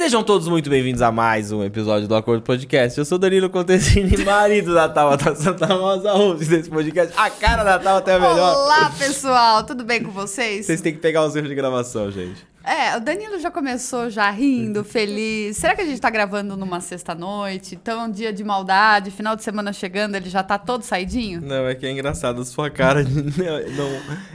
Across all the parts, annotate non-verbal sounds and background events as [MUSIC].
Sejam todos muito bem-vindos a mais um episódio do Acordo Podcast. Eu sou Danilo Contesini, [LAUGHS] marido da Tabata Santa Rosa, host desse podcast. A cara da Tabata é a melhor. Olá, pessoal, tudo bem com vocês? Vocês têm que pegar os erros de gravação, gente. É, o Danilo já começou já rindo, feliz. Será que a gente tá gravando numa sexta-noite? Então, um dia de maldade, final de semana chegando, ele já tá todo saidinho? Não, é que é engraçado, a sua cara de... [LAUGHS] não,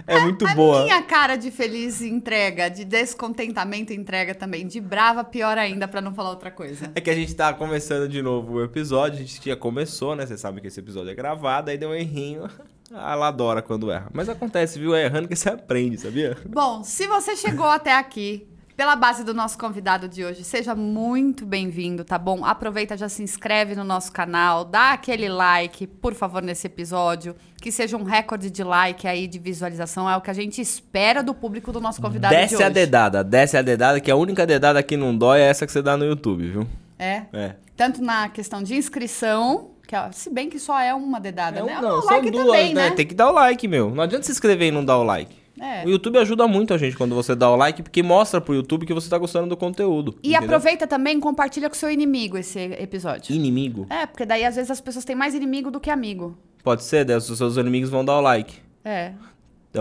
é muito a boa. minha cara de feliz entrega, de descontentamento entrega também, de brava pior ainda, pra não falar outra coisa. É que a gente tá começando de novo o episódio, a gente já começou, né? Você sabe que esse episódio é gravado, aí deu um errinho. [LAUGHS] Ah, ela adora quando erra. Mas acontece, viu? É errando que você aprende, sabia? Bom, se você chegou até aqui pela base do nosso convidado de hoje, seja muito bem-vindo, tá bom? Aproveita, já se inscreve no nosso canal, dá aquele like, por favor, nesse episódio. Que seja um recorde de like aí, de visualização. É o que a gente espera do público do nosso convidado desce de hoje. a dedada, desce a dedada, que a única dedada que não dói é essa que você dá no YouTube, viu? É? É. Tanto na questão de inscrição, que ó, se bem que só é uma dedada, É um- né? não, são like duas, também, né? né? Tem que dar o like, meu. Não adianta se inscrever e não dar o like. É. O YouTube ajuda muito a gente quando você dá o like, porque mostra pro YouTube que você tá gostando do conteúdo. E entendeu? aproveita também e compartilha com seu inimigo esse episódio. Inimigo. É, porque daí às vezes as pessoas têm mais inimigo do que amigo. Pode ser, daí os seus inimigos vão dar o like. É.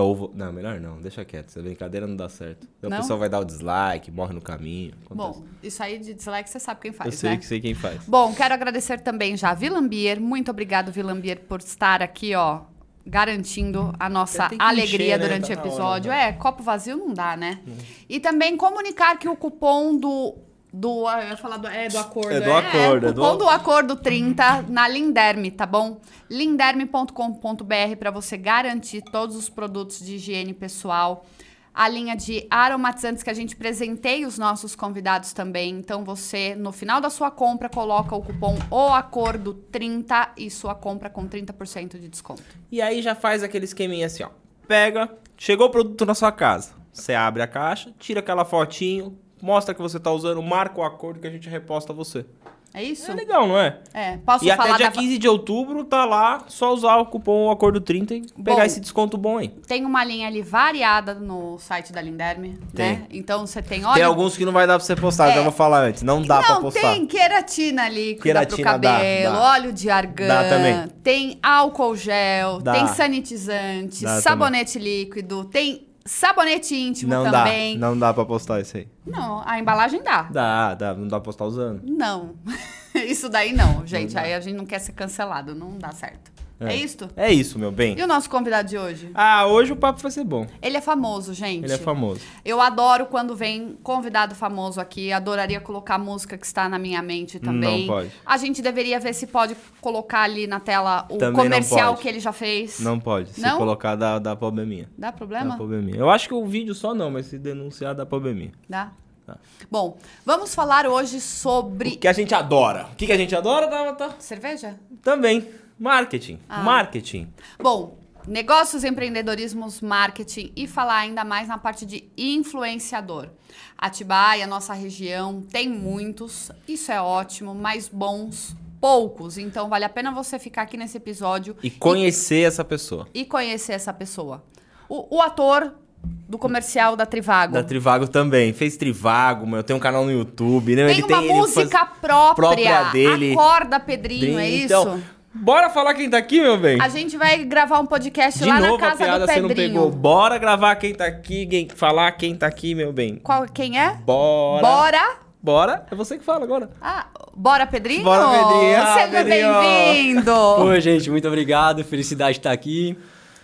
Ou vou- Não, melhor não, deixa quieto. Essa brincadeira não dá certo. Daí Não? A pessoa vai dar o dislike, morre no caminho. acontece. Bom, isso aí de dislike você sabe quem eu faz, sei né? que sei quem faz. Bom, quero agradecer também já a Vilambier. Muito obrigado, Vilambier, por estar aqui, ó, garantindo a nossa alegria encher, né? durante Tá o na hora, episódio. né? é, copo vazio não dá, né? E também comunicar que o cupom do. Do, eu ia falar do, é, do acordo. É do acordo, o é do- cupom do acordo 30 na Linderme, tá bom? linderme.com.br para você garantir todos os produtos de higiene pessoal. A linha de aromatizantes que a gente presenteia os nossos convidados também. Então você, no final da sua compra, coloca o cupom O Acordo 30 e sua compra com 30% de desconto. E aí já faz aquele esqueminha assim, ó. Pega, chegou o produto na sua casa. Você abre a caixa, tira aquela fotinho, mostra que você tá usando, marca o acordo que a gente reposta você. É isso? É legal, não é? É. Posso e até falar dia da... 15 de outubro tá lá, só usar o cupom Acordo 30 e pegar Bom. esse desconto bom aí. Tem uma linha ali variada no site da Linderme, Tem. né? Então você tem óleo Tem alguns que não vai dar pra você postar, É. já vou falar antes. Não dá pra Não, postar. tem queratina líquida Queratina pro dá, cabelo, dá. óleo de argan, Dá também. tem álcool gel, Dá. tem sanitizante, Dá sabonete líquido, tem sabonete íntimo Não também. dá, não dá pra postar isso aí. Não, a embalagem dá. Dá, dá, não dá pra postar usando. Não. [LAUGHS] Isso daí não, gente. aí a gente não quer ser cancelado, não dá certo. É, isto? É isso, meu bem. E o nosso convidado de hoje? Ah, hoje o papo vai ser bom. Ele é famoso, gente. Ele é famoso. Eu adoro quando vem convidado famoso aqui. Adoraria colocar a música que está na minha mente também. Não pode. A gente deveria ver se pode colocar ali na tela o Também comercial que ele já fez. Não pode. Se Não? colocar, dá, dá probleminha. Dá Dá problema? probleminha. Eu acho que o vídeo só não, mas se denunciar, dá probleminha. Dá. Tá. Bom, vamos falar hoje O sobre que a gente adora. O que, que a gente adora, Tabata? cerveja? Também. Marketing. Ah. Marketing. Bom, negócios, empreendedorismos, marketing e falar ainda mais na parte de influenciador. Atibaia, nossa região, tem muitos, isso é ótimo, mas bons, poucos. Então vale a pena você ficar aqui nesse episódio E conhecer essa pessoa. e conhecer essa pessoa. O, o ator do comercial da Trivago. Da Trivago também. Fez Trivago, meu. Tem um canal no YouTube, né? tem ele uma tem música própria, própria dele. Acorda Pedrinho, é isso? Então, bora falar quem tá aqui, meu bem. A gente vai gravar um podcast De lá novo na a casa piada do você não Pedrinho. pegou. Bora gravar quem tá aqui, quem, falar quem tá aqui, meu bem. Qual, quem é? Bora. Bora. Bora. É você que fala agora. Ah, bora, Pedrinho? Bora, Pedrinho. Ah, Seja Pedrinho. bem-vindo! [LAUGHS] Oi, gente, muito obrigado. Felicidade de estar aqui.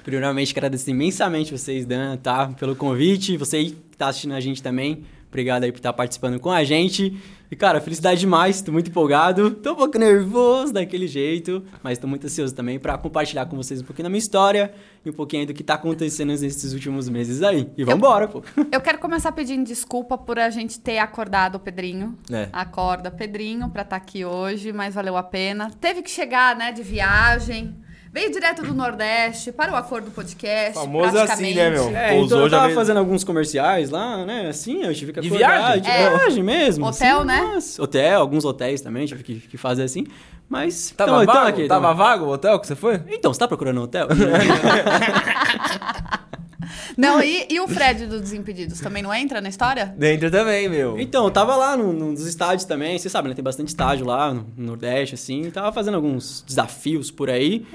Primeiramente, agradecer imensamente vocês, Dan, tá? Pelo convite. Você aí que tá assistindo a gente também. Obrigado aí por estar participando com a gente. E, cara, felicidade demais. Tô muito empolgado. Tô um pouco nervoso daquele jeito. Mas tô muito ansioso também pra compartilhar com vocês um pouquinho da minha história. E um pouquinho do que tá acontecendo nesses últimos meses aí. E vambora, pô. [LAUGHS] Eu quero começar pedindo desculpa por a gente ter acordado o Pedrinho. É. Acorda, Pedrinho, pra estar aqui hoje, mas valeu a pena. Teve que chegar, né, de viagem. Veio direto do Nordeste para o Acordo Podcast. Famoso assim, né, meu? É, Pousou, então eu já tava veio- fazendo alguns comerciais lá, né? Assim, eu tive que De acordar. viagem? De É. viagem mesmo. Hotel, assim, né? mas- Hotel, alguns hotéis também, tive que, que fazer assim. Mas. Tava então, então vago? aqui, Tava vago o hotel que você foi? Então, você tá procurando um hotel? [LAUGHS] Não, e, e o Fred do Desimpedidos também não entra na história? Dentro também, meu. Então, eu tava lá no- no- nos estádios também, você sabe, né? Tem bastante estádio lá no no Nordeste, assim. Tava fazendo alguns desafios por aí.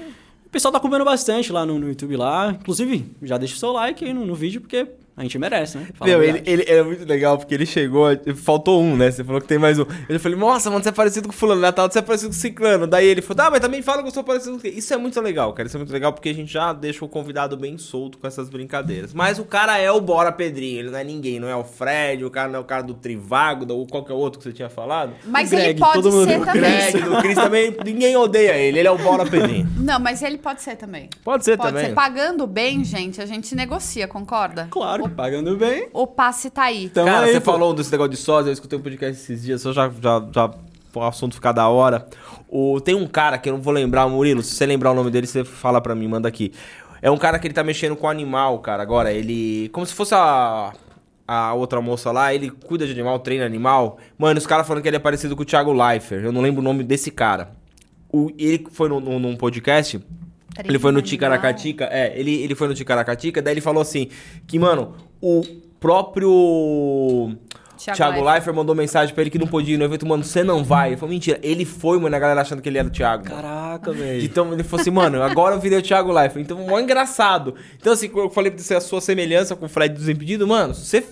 O pessoal tá comendo bastante lá no, no YouTube lá. Inclusive, já deixa o seu like aí no, no vídeo, porque a gente merece, né? Fala Meu, ele, ele é muito legal porque ele chegou, faltou um, né? Você falou que tem mais um. Eu falei, nossa, mano, você é parecido com fulano, Natal, você é parecido com ciclano. Daí ele falou, ah, mas também fala que eu sou parecido com Isso é muito legal, cara. Isso é muito legal porque a gente já deixa o convidado bem solto com essas brincadeiras. Mas o cara é o Bora Pedrinho, ele não é ninguém, não é o Fred, o cara não é o cara do Trivago, ou qualquer outro que você tinha falado. Mas O ele Greg, pode todo mundo- ser o também. Greg, do Chris também, ninguém odeia ele, ele é o Bora Pedrinho. Não, mas ele pode ser também. Pode ser Pode também. ser. Pagando bem, gente, a gente negocia, concorda? Claro, pagando bem. O passe tá aí. Tamo Cara, aí, você pô. falou desse negócio de sósia, eu escutei um podcast esses dias, só já, já, já o assunto ficar da hora. O, tem um cara que eu não vou lembrar, Murilo, se você lembrar o nome dele, você fala pra mim, manda aqui. É um cara que ele tá mexendo com animal, cara, agora. Ele. Como se fosse a. A outra moça lá, ele cuida de animal, treina animal. Mano, os caras falando que ele é parecido com o Thiago Leifert. Eu não lembro o nome desse cara. O, ele foi no, no- num podcast ele foi no Ticaracatica, é, ele, ele foi no Ticaracatica, daí ele falou assim, que, mano, o próprio Thiago Thiago, Leifert. Leifert mandou mensagem pra ele que não podia ir no evento, mano, você não vai. Ele falou, mentira, ele foi, mano, a galera achando que ele era o Thiago. Caraca, velho. Então ele falou assim, mano, agora eu virei o Thiago Leifert. Então, mó engraçado. Então, assim, eu falei pra você a sua semelhança com o Fred dos Impedidos, mano, você...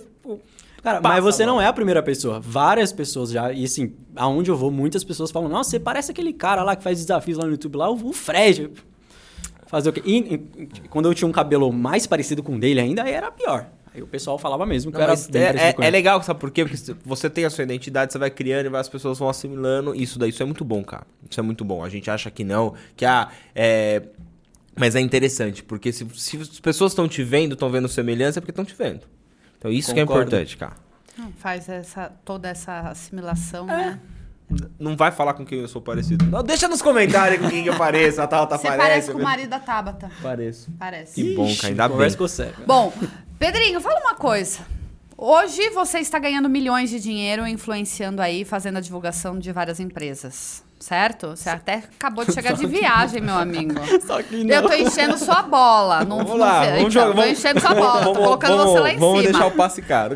Cara, Passa, mas você mano. não é a primeira pessoa. Várias pessoas já. E assim, aonde eu vou, muitas pessoas falam: Nossa, você parece aquele cara lá que faz desafios lá no YouTube, lá, o o Fred. Fazer o quê? E, e, quando eu tinha um cabelo mais parecido com o dele ainda, aí era pior. Aí o pessoal falava mesmo que Não, eu era bem é, é- é legal, sabe por quê? Porque você tem a sua identidade, você vai criando e várias pessoas vão assimilando. Isso daí, isso é muito bom, cara. Isso é muito bom. A gente acha que não, que ah, é. Mas é interessante, porque se, se as pessoas estão te vendo, estão vendo semelhança, é porque estão te vendo. Então isso que é Concordo. importante, cara. Faz essa, toda essa assimilação, É. né? Não vai falar com quem eu sou parecido. Não, deixa nos comentários com quem que eu pareço. A Tata Você parece. parece com o marido da Tabata. Pareço. Parece. Que bom, cara. Ainda bem. com você. Bom, Pedrinho, fala uma coisa. Hoje você está ganhando milhões de dinheiro influenciando aí, fazendo a divulgação de várias empresas. Certo? Você até acabou de [LAUGHS] chegar de viagem, meu amigo. Só que Eu tô enchendo sua bola. Não, Vamos não lá, sei. vamos Então, jogar. Tô Vamos, enchendo sua bola, tô vamos- colocando vamos- você lá em Vamos cima. deixar o passe caro.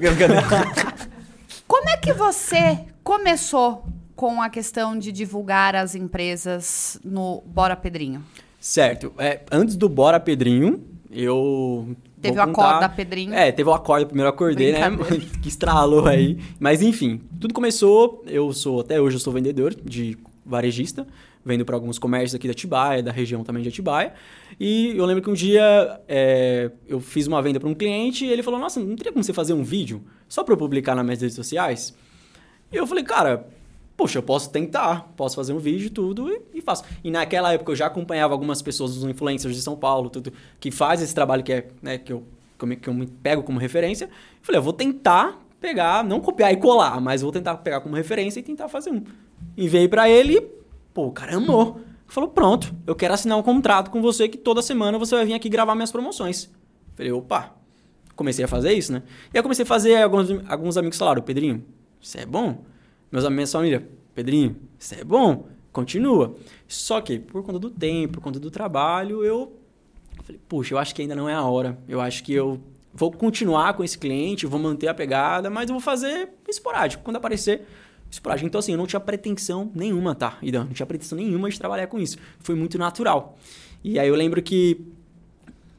Como é que você começou com a questão de divulgar as empresas no Bora Pedrinho? Certo. É, antes do Bora Pedrinho, eu. Teve o acorda Pedrinho. É, teve o acorda, primeiro acordei, né? [LAUGHS] Que estralou aí. Mas enfim, tudo começou. Eu sou, até hoje, eu sou vendedor de varejista. Vendo para alguns comércios aqui da Atibaia, da região também de Atibaia. E eu lembro que um dia é, eu fiz uma venda para um cliente e ele falou: Nossa, não teria como você fazer um vídeo só para eu publicar nas minhas redes sociais? E eu falei, cara, poxa, eu posso tentar, posso fazer um vídeo e tudo e, e faço. E naquela época eu já acompanhava algumas pessoas, os influencers de São Paulo, tudo, que faz esse trabalho que é, né, que eu, que eu, me, que eu me pego como referência. Falei, eu vou tentar pegar, não copiar e colar, mas vou tentar pegar como referência e tentar fazer um. Enviei pra ele e, pô, o cara amou. Falou, pronto, eu quero assinar um contrato com você que toda semana você vai vir aqui gravar minhas promoções. Falei, opa, comecei a fazer isso, né? E aí eu comecei a fazer, alguns, alguns amigos falaram, Pedrinho, isso é bom? Meus amigos, família, Pedrinho, isso é bom? Continua. Só que, por conta do tempo, por conta do trabalho, eu falei, puxa, eu acho que ainda não é a hora. Eu acho que eu vou continuar com esse cliente, vou manter a pegada, mas eu vou fazer esporádico. Quando aparecer, esporádico. Então, assim, eu não tinha pretensão nenhuma, tá? Idan, não tinha pretensão nenhuma de trabalhar com isso. Foi muito natural. E aí eu lembro que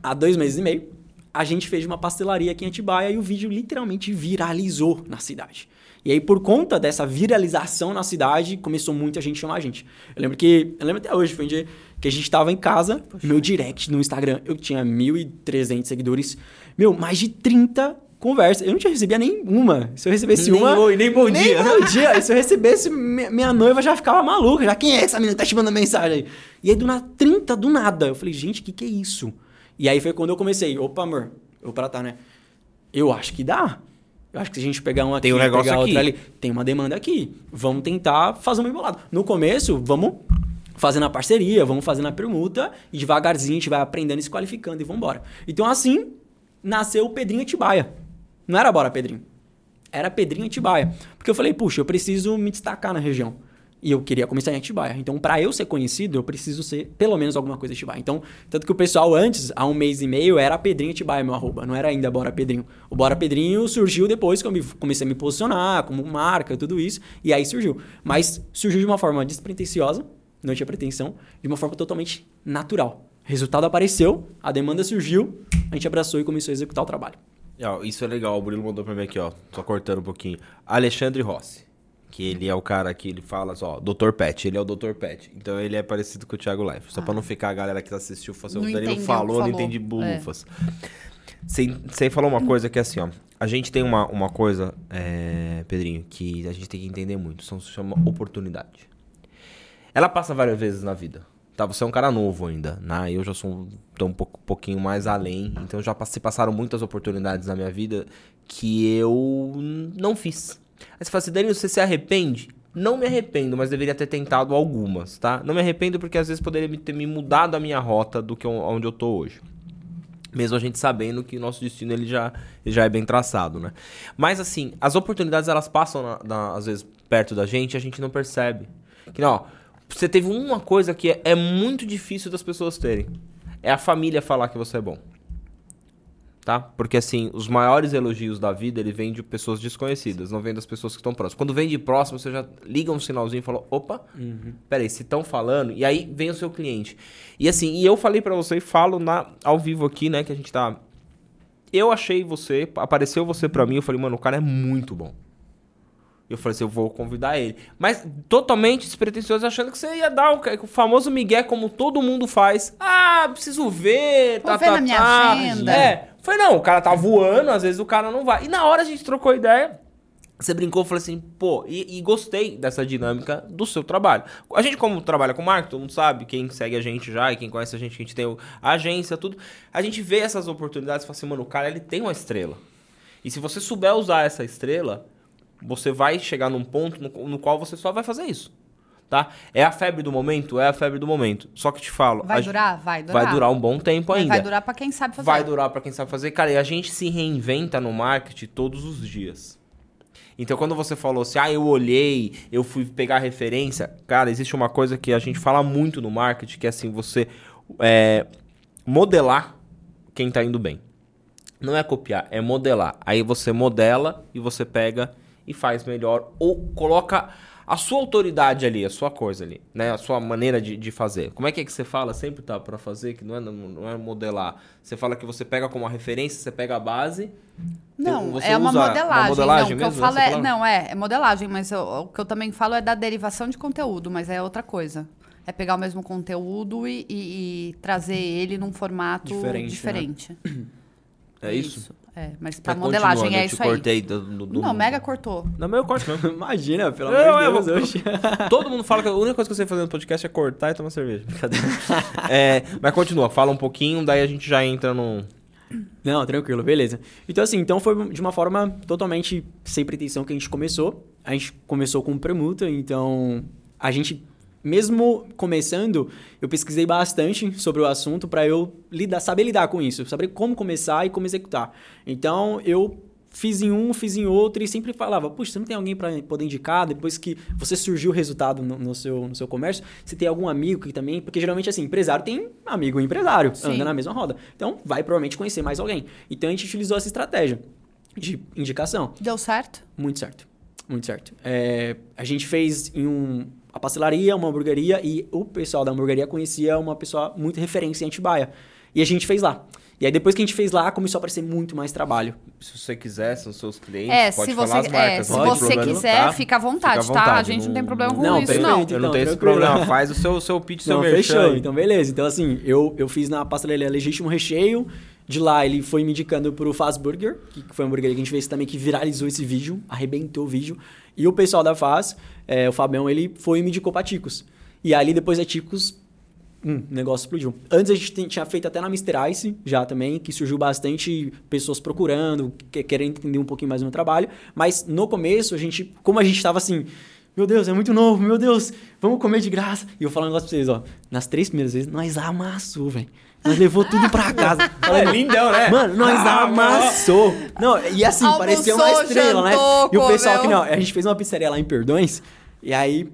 há dois meses e meio, a gente fez uma pastelaria aqui em Atibaia e o vídeo literalmente viralizou na cidade. E aí, por conta dessa viralização na cidade, começou muita gente a chamar a gente. Eu lembro que, eu lembro até hoje, foi um dia que a gente tava em casa, meu direct no Instagram, eu tinha 1.300 seguidores, meu, mais de 30 conversas. Eu não tinha recebia nenhuma. Se eu recebesse Nem uma. bom- nem bom nem dia. bom dia. E se eu recebesse, minha, minha noiva já ficava maluca. Já, quem é essa menina que tá te mandando mensagem aí? E aí, do nada, 30 do nada. Eu falei, gente, o que, que é isso? E aí foi quando eu comecei. Opa, amor, eu pra tá, né? Eu acho que dá. Eu acho que se a gente pegar um aqui, Tem um negócio pegar aqui. outra ali, tem uma demanda aqui. Vamos tentar fazer uma embolada. No começo, vamos fazendo a parceria, vamos fazendo a permuta e devagarzinho a gente vai aprendendo e se qualificando e vamos embora. Então assim nasceu o Pedrinho Atibaia. Não era Bora Pedrinho. Era Pedrinho Atibaia. Porque eu falei, puxa, eu preciso me destacar na região. E eu queria começar em Atibaia. Então, para eu ser conhecido, eu preciso ser pelo menos alguma coisa Atibaia. Então, tanto que o pessoal antes, há um mês e meio, era Pedrinho Atibaia, meu arroba. Não era ainda Bora Pedrinho. O Bora Pedrinho surgiu depois que eu me- comecei a me posicionar como marca, tudo isso. E aí surgiu. Mas surgiu de uma forma despretensiosa, não tinha pretensão, de uma forma totalmente natural. Resultado apareceu, a demanda surgiu, a gente abraçou e começou a executar o trabalho. Isso é legal, o Murilo mandou pra mim aqui, ó. Só cortando um pouquinho. Alexandre Rossi. Que ele é o cara que ele fala ó, Dr. Pet, ele é o Dr. Pet. Então ele é parecido com o Thiago Life. Só pra não ficar a galera que assistiu, falou assim, Ah. O Danilo entendeu, falou, não falou. entendi É. bulufas. Você você falou uma coisa que é assim, ó. A gente tem uma, uma coisa, é, Pedrinho, que a gente tem que entender muito. São, se chama oportunidade. Ela passa várias vezes na vida. Tá, você é um cara novo ainda, né? Eu já sou um, tô um pouco, pouquinho mais além. Então já passe- passaram muitas oportunidades na minha vida que eu não fiz. Aí você fala assim, Danilo, você se arrepende? Não me arrependo, mas deveria ter tentado algumas, tá? Não me arrependo porque às vezes poderia ter me mudado a minha rota do que onde eu tô hoje. Mesmo a gente sabendo que o nosso destino ele já, ele já é bem traçado, né? Mas assim, as oportunidades elas passam na- na- às vezes perto da gente e a gente não percebe. Que não, você teve uma coisa que é, é muito difícil das pessoas terem. É a família falar que você é bom. Tá? Porque assim, os maiores elogios da vida, ele vem de pessoas desconhecidas, não vem das pessoas que estão próximas. Quando vem de próximo, você já liga um sinalzinho e fala, opa, peraí, se estão falando, e aí vem o seu cliente. E assim, e eu falei pra você e falo na, ao vivo aqui, né, que a gente tá... Eu achei você, apareceu você pra mim, eu falei, mano, o cara é muito bom. Eu falei assim, eu vou convidar ele. Mas totalmente despretensioso, achando que você ia dar o, o famoso migué como todo mundo faz. Ah, preciso ver, Vou tá, ver tá, na minha tá. agenda. É. Foi não, o cara tá voando, às vezes o cara não vai. E na hora a gente trocou ideia. Você brincou, falou assim, pô, e, e gostei dessa dinâmica do seu trabalho. A gente, como trabalha com marketing, todo mundo sabe, quem segue a gente já e quem conhece a gente, que a gente tem a agência, tudo. A gente vê essas oportunidades e fala assim, mano, o cara ele tem uma estrela. E se você souber usar essa estrela, você vai chegar num ponto no, no qual você só vai fazer isso. Tá? É a febre do momento? É a febre do momento. Só que te falo. Vai durar? Vai durar. Vai durar um bom tempo ainda. Vai durar pra quem sabe fazer. Vai durar pra quem sabe fazer. Cara, e a gente se reinventa no marketing todos os dias. Então, quando você falou assim, ah, eu olhei, eu fui pegar referência. Cara, existe uma coisa que a gente fala muito no marketing, que é assim, você é, modelar quem tá indo bem. Não é copiar, é modelar. Aí você modela e você pega e faz melhor. Ou coloca a sua autoridade ali, a sua coisa ali, né? A sua maneira de, de fazer. Como é que é que você fala sempre, tá? Pra fazer, que não é, não é modelar. Você fala que você pega como uma referência, você pega a base. Não, Você é uma modelagem. uma modelagem não, o que eu mesmo, falo é, palavra? não, é, é modelagem, mas eu- o que eu também falo é da derivação de conteúdo, mas é outra coisa. É pegar o mesmo conteúdo e, e- e trazer ele num formato Diferente, diferente. É isso? É, mas pra modelagem continua, é eu isso te aí. cortei do, do, do- Não, mega cortou. Não, mas eu corto mesmo. [LAUGHS] Imagina, pelo Eu- amor eu de Deus. [LAUGHS] vou- oxe. Todo mundo fala que a única coisa que eu sei fazer no podcast é cortar e tomar cerveja. Brincadeira. [LAUGHS] É, mas continua, fala um pouquinho, daí a gente já entra no. Não, tranquilo, beleza. Então, assim, então foi de uma forma totalmente sem pretensão que a gente começou. A gente começou com permuta, então a gente, mesmo começando, eu pesquisei bastante sobre o assunto para eu lidar, saber lidar com isso, saber como começar e como executar. Então, eu fiz em um, fiz em outro e sempre falava, puxa, você não tem alguém para poder indicar depois que você surgiu o resultado no, no seu, no seu comércio? Você tem algum amigo que também... Porque geralmente, assim, empresário tem amigo empresário, Sim. anda na mesma roda. Então, vai provavelmente conhecer mais alguém. Então, a gente utilizou essa estratégia de indicação. Deu certo? Muito certo. Muito certo. É, a gente fez em um, a pastelaria, uma hamburgueria, e o pessoal da hamburgueria conhecia uma pessoa muito referência em Atibaia. E a gente fez lá. E aí, depois que a gente fez lá, começou a aparecer muito mais trabalho. Se você quiser, são seus clientes. É, pode se falar você, as marcas. é, se não você problema, quiser, tá? fica à vontade, Fica à tá? A vontade, gente não, tem problema com Não, isso, perfeito, não. então. Eu não tenho esse problema. Faz o seu, seu pitch, seu Não, merchan fechou. Então, beleza. Então, assim, eu, eu fiz na pastelaria Legítimo Recheio. De lá, ele foi me indicando pro Faz Burger, que foi uma hamburgueria que a gente fez também, que viralizou esse vídeo, arrebentou o vídeo. E o pessoal da Faz, é, o Fabião, ele foi e me indicou pra Ticos. E ali, depois da Ticos, hum, o negócio explodiu. Antes a gente tinha feito até na Mr. Ice, já também, que surgiu bastante pessoas procurando, que, querendo entender um pouquinho mais do meu trabalho. Mas no começo, a gente, como a gente tava assim, meu Deus, é muito novo, meu Deus, vamos comer de graça. E eu falo um negócio pra vocês, ó. Nas três primeiras vezes, nós amassou, velho. Nós levou tudo pra casa. Falei, [LAUGHS] É lindão, né? Mano, nós Ah, amassou. Não, e assim, Almoçou, parecia uma estrela, jantou, né? E o pessoal que comeu. não, a gente fez uma pizzaria lá em Perdões, e aí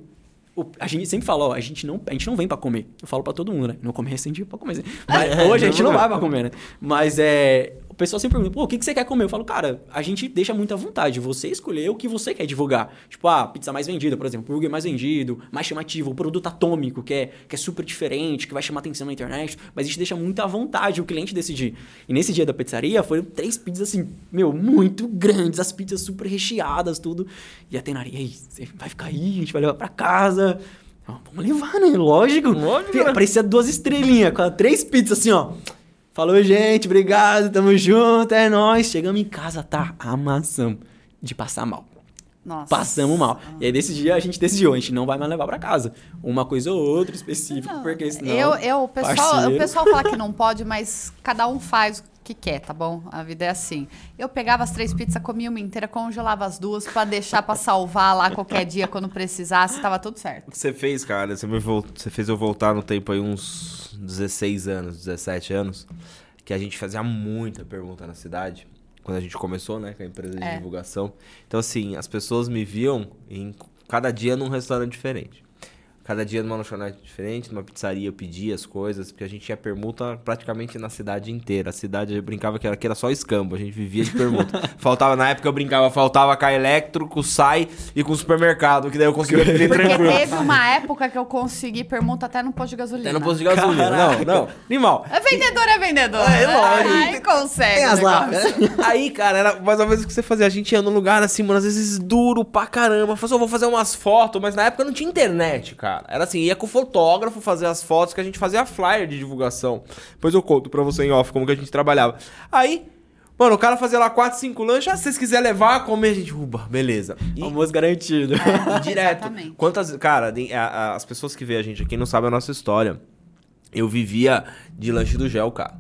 o- a gente sempre fala, ó, a gente não, a gente não vem pra comer. Eu falo pra todo mundo, né? Não comer recente pra comer. Mas [LAUGHS] hoje a gente não vai pra comer, né? Mas é. O pessoal sempre pergunta, pô, o que, que você quer comer? Eu falo, cara, a gente deixa muito à vontade. Você escolher o que você quer divulgar. Tipo, ah, pizza mais vendida, por exemplo, burger mais vendido, mais chamativo, o produto atômico, que é, que é super diferente, que vai chamar atenção na internet. Mas a gente deixa muito à vontade o cliente decidir. E nesse dia da pizzaria, foram três pizzas assim, meu, muito grandes, as pizzas super recheadas, tudo. E a Tenari, e aí, você vai ficar aí, a gente vai levar pra casa. Vamos levar, né? Lógico. Lógico? Parecia duas estrelinhas, com três pizzas assim, ó. Falou, gente, obrigado, tamo junto, é nóis. Chegamos em casa, tá? Amassamos de passar mal. Nossa. Passamos mal. E aí, desse dia, a gente decidiu, a gente não vai mais levar pra casa. Uma coisa ou outra específica, porque senão... Eu, eu, o, pessoal, parceiro. o pessoal fala que não pode, mas cada um faz o que quer, tá bom? A vida é assim. Eu pegava as três pizzas, comia uma inteira, congelava as duas pra deixar pra salvar lá qualquer dia quando precisasse, tava tudo certo. Você fez, cara, você, me vol- você fez eu voltar no tempo aí uns 16 anos, 17 anos, que a gente fazia muita pergunta na cidade, quando a gente começou, né, com a empresa de É. divulgação. Então, assim, as pessoas me viam em cada dia num restaurante diferente. Cada dia numa lanchonete diferente, numa pizzaria eu pedia as coisas, porque a gente tinha permuta praticamente na cidade inteira. A cidade eu brincava que era, que era só escambo, a gente vivia de permuta. [LAUGHS] faltava, na época eu brincava, faltava com a Electro, com o SAI e com o supermercado, que daí eu conseguia viver Porque tranquilo. teve uma época que eu consegui permuta até no posto de gasolina. Até no posto de gasolina. Caraca. Não, não. Animal. É vendedor, é vendedor. É, né? lógico. Aí consegue. Tem as lá, né? Aí, cara, era mais ou menos o que você fazia. A gente ia num lugar assim, mano, às vezes duro pra caramba. Falei, assim, "Eu vou fazer umas fotos, mas na época não tinha internet, cara. Era assim, ia com o fotógrafo fazer as fotos que a gente fazia flyer de divulgação. Depois eu conto pra você em off como que a gente trabalhava. Aí, mano, o cara fazia lá 4, 5 lanches. Ah, se vocês quiserem levar, comer, a gente, uba, beleza. E, Almoço garantido. e direto. Exatamente. Quantas. Cara, a- a- as pessoas que veem a gente aqui não sabem a nossa história. Eu vivia de lanche do gel, cara.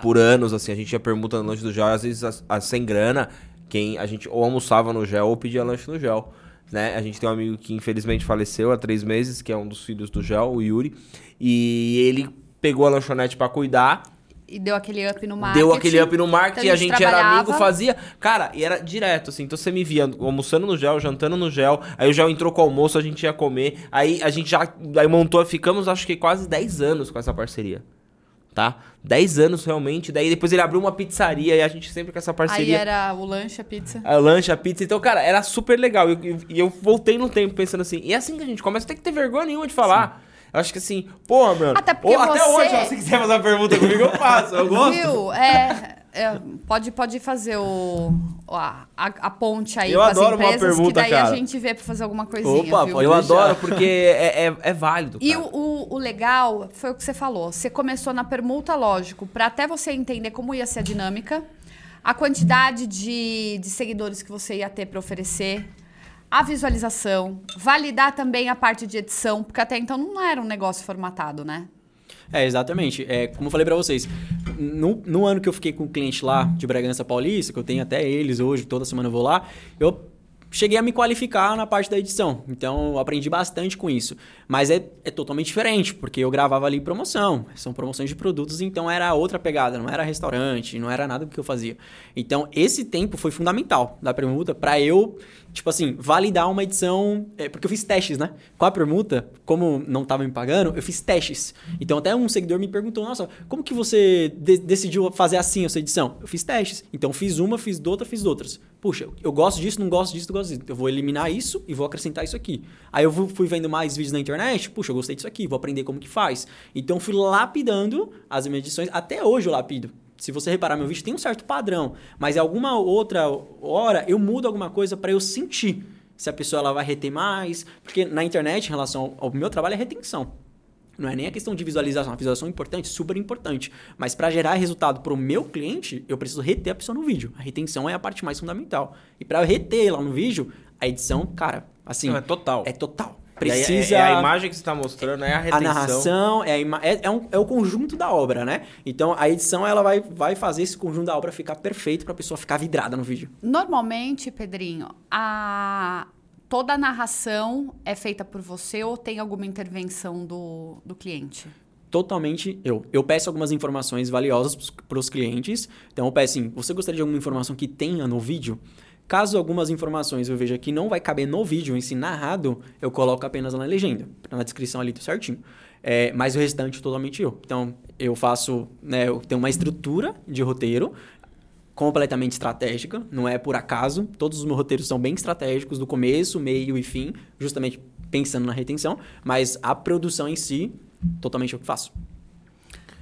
Por anos, assim, a gente ia permuta no lanche do gel, às vezes as- as- sem grana, quem a gente ou almoçava no gel ou pedia lanche no gel. Né? A gente tem um amigo que infelizmente faleceu há três meses, que é um dos filhos do gel, o Yuri. E ele pegou a lanchonete pra cuidar E deu aquele up no marketing. Deu aquele up no marketing, Então, a gente era trabalhava. amigo, fazia. Cara, e era direto, assim. Então você me via almoçando no gel, jantando no gel. Aí o gel entrou com o almoço, a gente ia comer. Aí a gente já. Aí montou, ficamos acho que quase 10 anos com essa parceria. Tá? 10 anos realmente. Daí depois ele abriu uma pizzaria e a gente sempre com essa Aí parceria. era o lanche, a pizza. A lanche, a pizza. Então, cara, era super legal. E eu, e eu voltei no tempo pensando assim. E é assim que a gente começa, tem que ter vergonha nenhuma de falar. Eu acho que assim, porra, mano. Até porque ou até você- hoje, ó, se quiser fazer uma pergunta comigo, eu faço. Eu gosto. Viu? É, [LAUGHS] é, pode, pode fazer o, a, a, a ponte aí Eu com as adoro uma empresas, que pergunta, daí cara. a gente vê pra fazer alguma coisinha, Opa, viu? Eu adoro porque é, é, é válido. E cara. o, o, o legal foi o que você falou. Você começou na permuta, lógico, para até você entender como ia ser a dinâmica, a quantidade de, de seguidores que você ia ter para oferecer, a visualização, validar também a parte de edição, porque até então não era um negócio formatado, né? É, exatamente. É, como eu falei pra vocês, no, no ano que eu fiquei com o cliente lá de Bragança Paulista, que eu tenho até eles hoje, toda semana eu vou lá, eu cheguei a me qualificar na parte da edição. Então, aprendi bastante com isso. Mas é, é totalmente diferente, porque eu gravava ali promoção. São promoções de produtos, então era outra pegada. Não era restaurante, não era nada do que eu fazia. Então, esse tempo foi fundamental da permuta para eu, tipo assim, validar uma edição. é, porque eu fiz testes, né? Com a permuta, como não tava me pagando, eu fiz testes. Então, até um seguidor me perguntou: Nossa, como que você de- decidiu fazer assim essa edição? Eu fiz testes. Então, fiz uma, fiz outra, fiz outras. Puxa, eu gosto disso, não gosto disso, não gosto disso. Eu vou eliminar isso e vou acrescentar isso aqui. Aí eu fu- fui vendo mais vídeos na internet, puxa, eu gostei disso aqui, vou aprender como que faz. Então fui lapidando as minhas edições, até hoje eu lapido. Se você reparar meu vídeo tem um certo padrão, mas em alguma outra hora eu mudo alguma coisa para eu sentir se a pessoa ela vai reter mais, porque na internet em relação ao meu trabalho é retenção. Não é nem a questão de visualização. A visualização é importante, super importante. Mas para gerar resultado para o meu cliente, eu preciso reter a pessoa no vídeo. A retenção é a parte mais fundamental. E para eu reter lá no vídeo, a edição, cara, assim. Não, é total. É total. Precisa. É, é a imagem que você tá mostrando, é a a retenção. narração é, a ima- é, é, um- é o conjunto da obra, né? Então a edição ela vai, vai fazer esse conjunto da obra ficar perfeito para a pessoa ficar vidrada no vídeo. Normalmente, Pedrinho, a toda a narração é feita por você ou tem alguma intervenção do, do cliente? totalmente eu. Eu peço algumas informações valiosas para os clientes. Então eu peço assim, você gostaria de alguma informação que tenha no vídeo? Caso algumas informações eu veja que não vai caber no vídeo em si narrado, eu coloco apenas na legenda, na descrição ali tudo certinho. É, mas o restante totalmente eu. Então, eu faço, né, eu tenho uma estrutura de roteiro completamente estratégica, não é por acaso. Todos os meus roteiros são bem estratégicos, do começo, meio e fim, justamente pensando na retenção, mas a produção em si, totalmente eu que faço.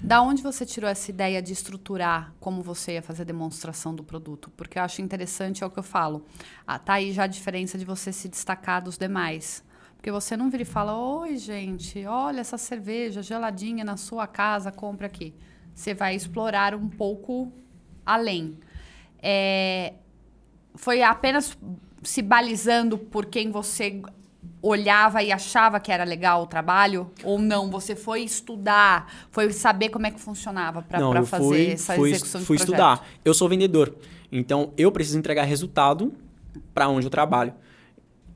Da onde você tirou essa ideia de estruturar como você ia fazer a demonstração do produto? Porque eu acho interessante, é o que eu falo. Ah, tá aí já a diferença de você se destacar dos demais. Porque você não vira e fala, oi, gente, olha essa cerveja geladinha na sua casa, compra aqui. Você vai explorar um pouco além. É, foi apenas se balizando por quem você olhava e achava que era legal o trabalho? Ou não? Você foi estudar, foi saber como é que funcionava para fazer fui, essa fui, execução fui de projeto? estudar. Eu sou vendedor, então eu preciso entregar resultado para onde eu trabalho.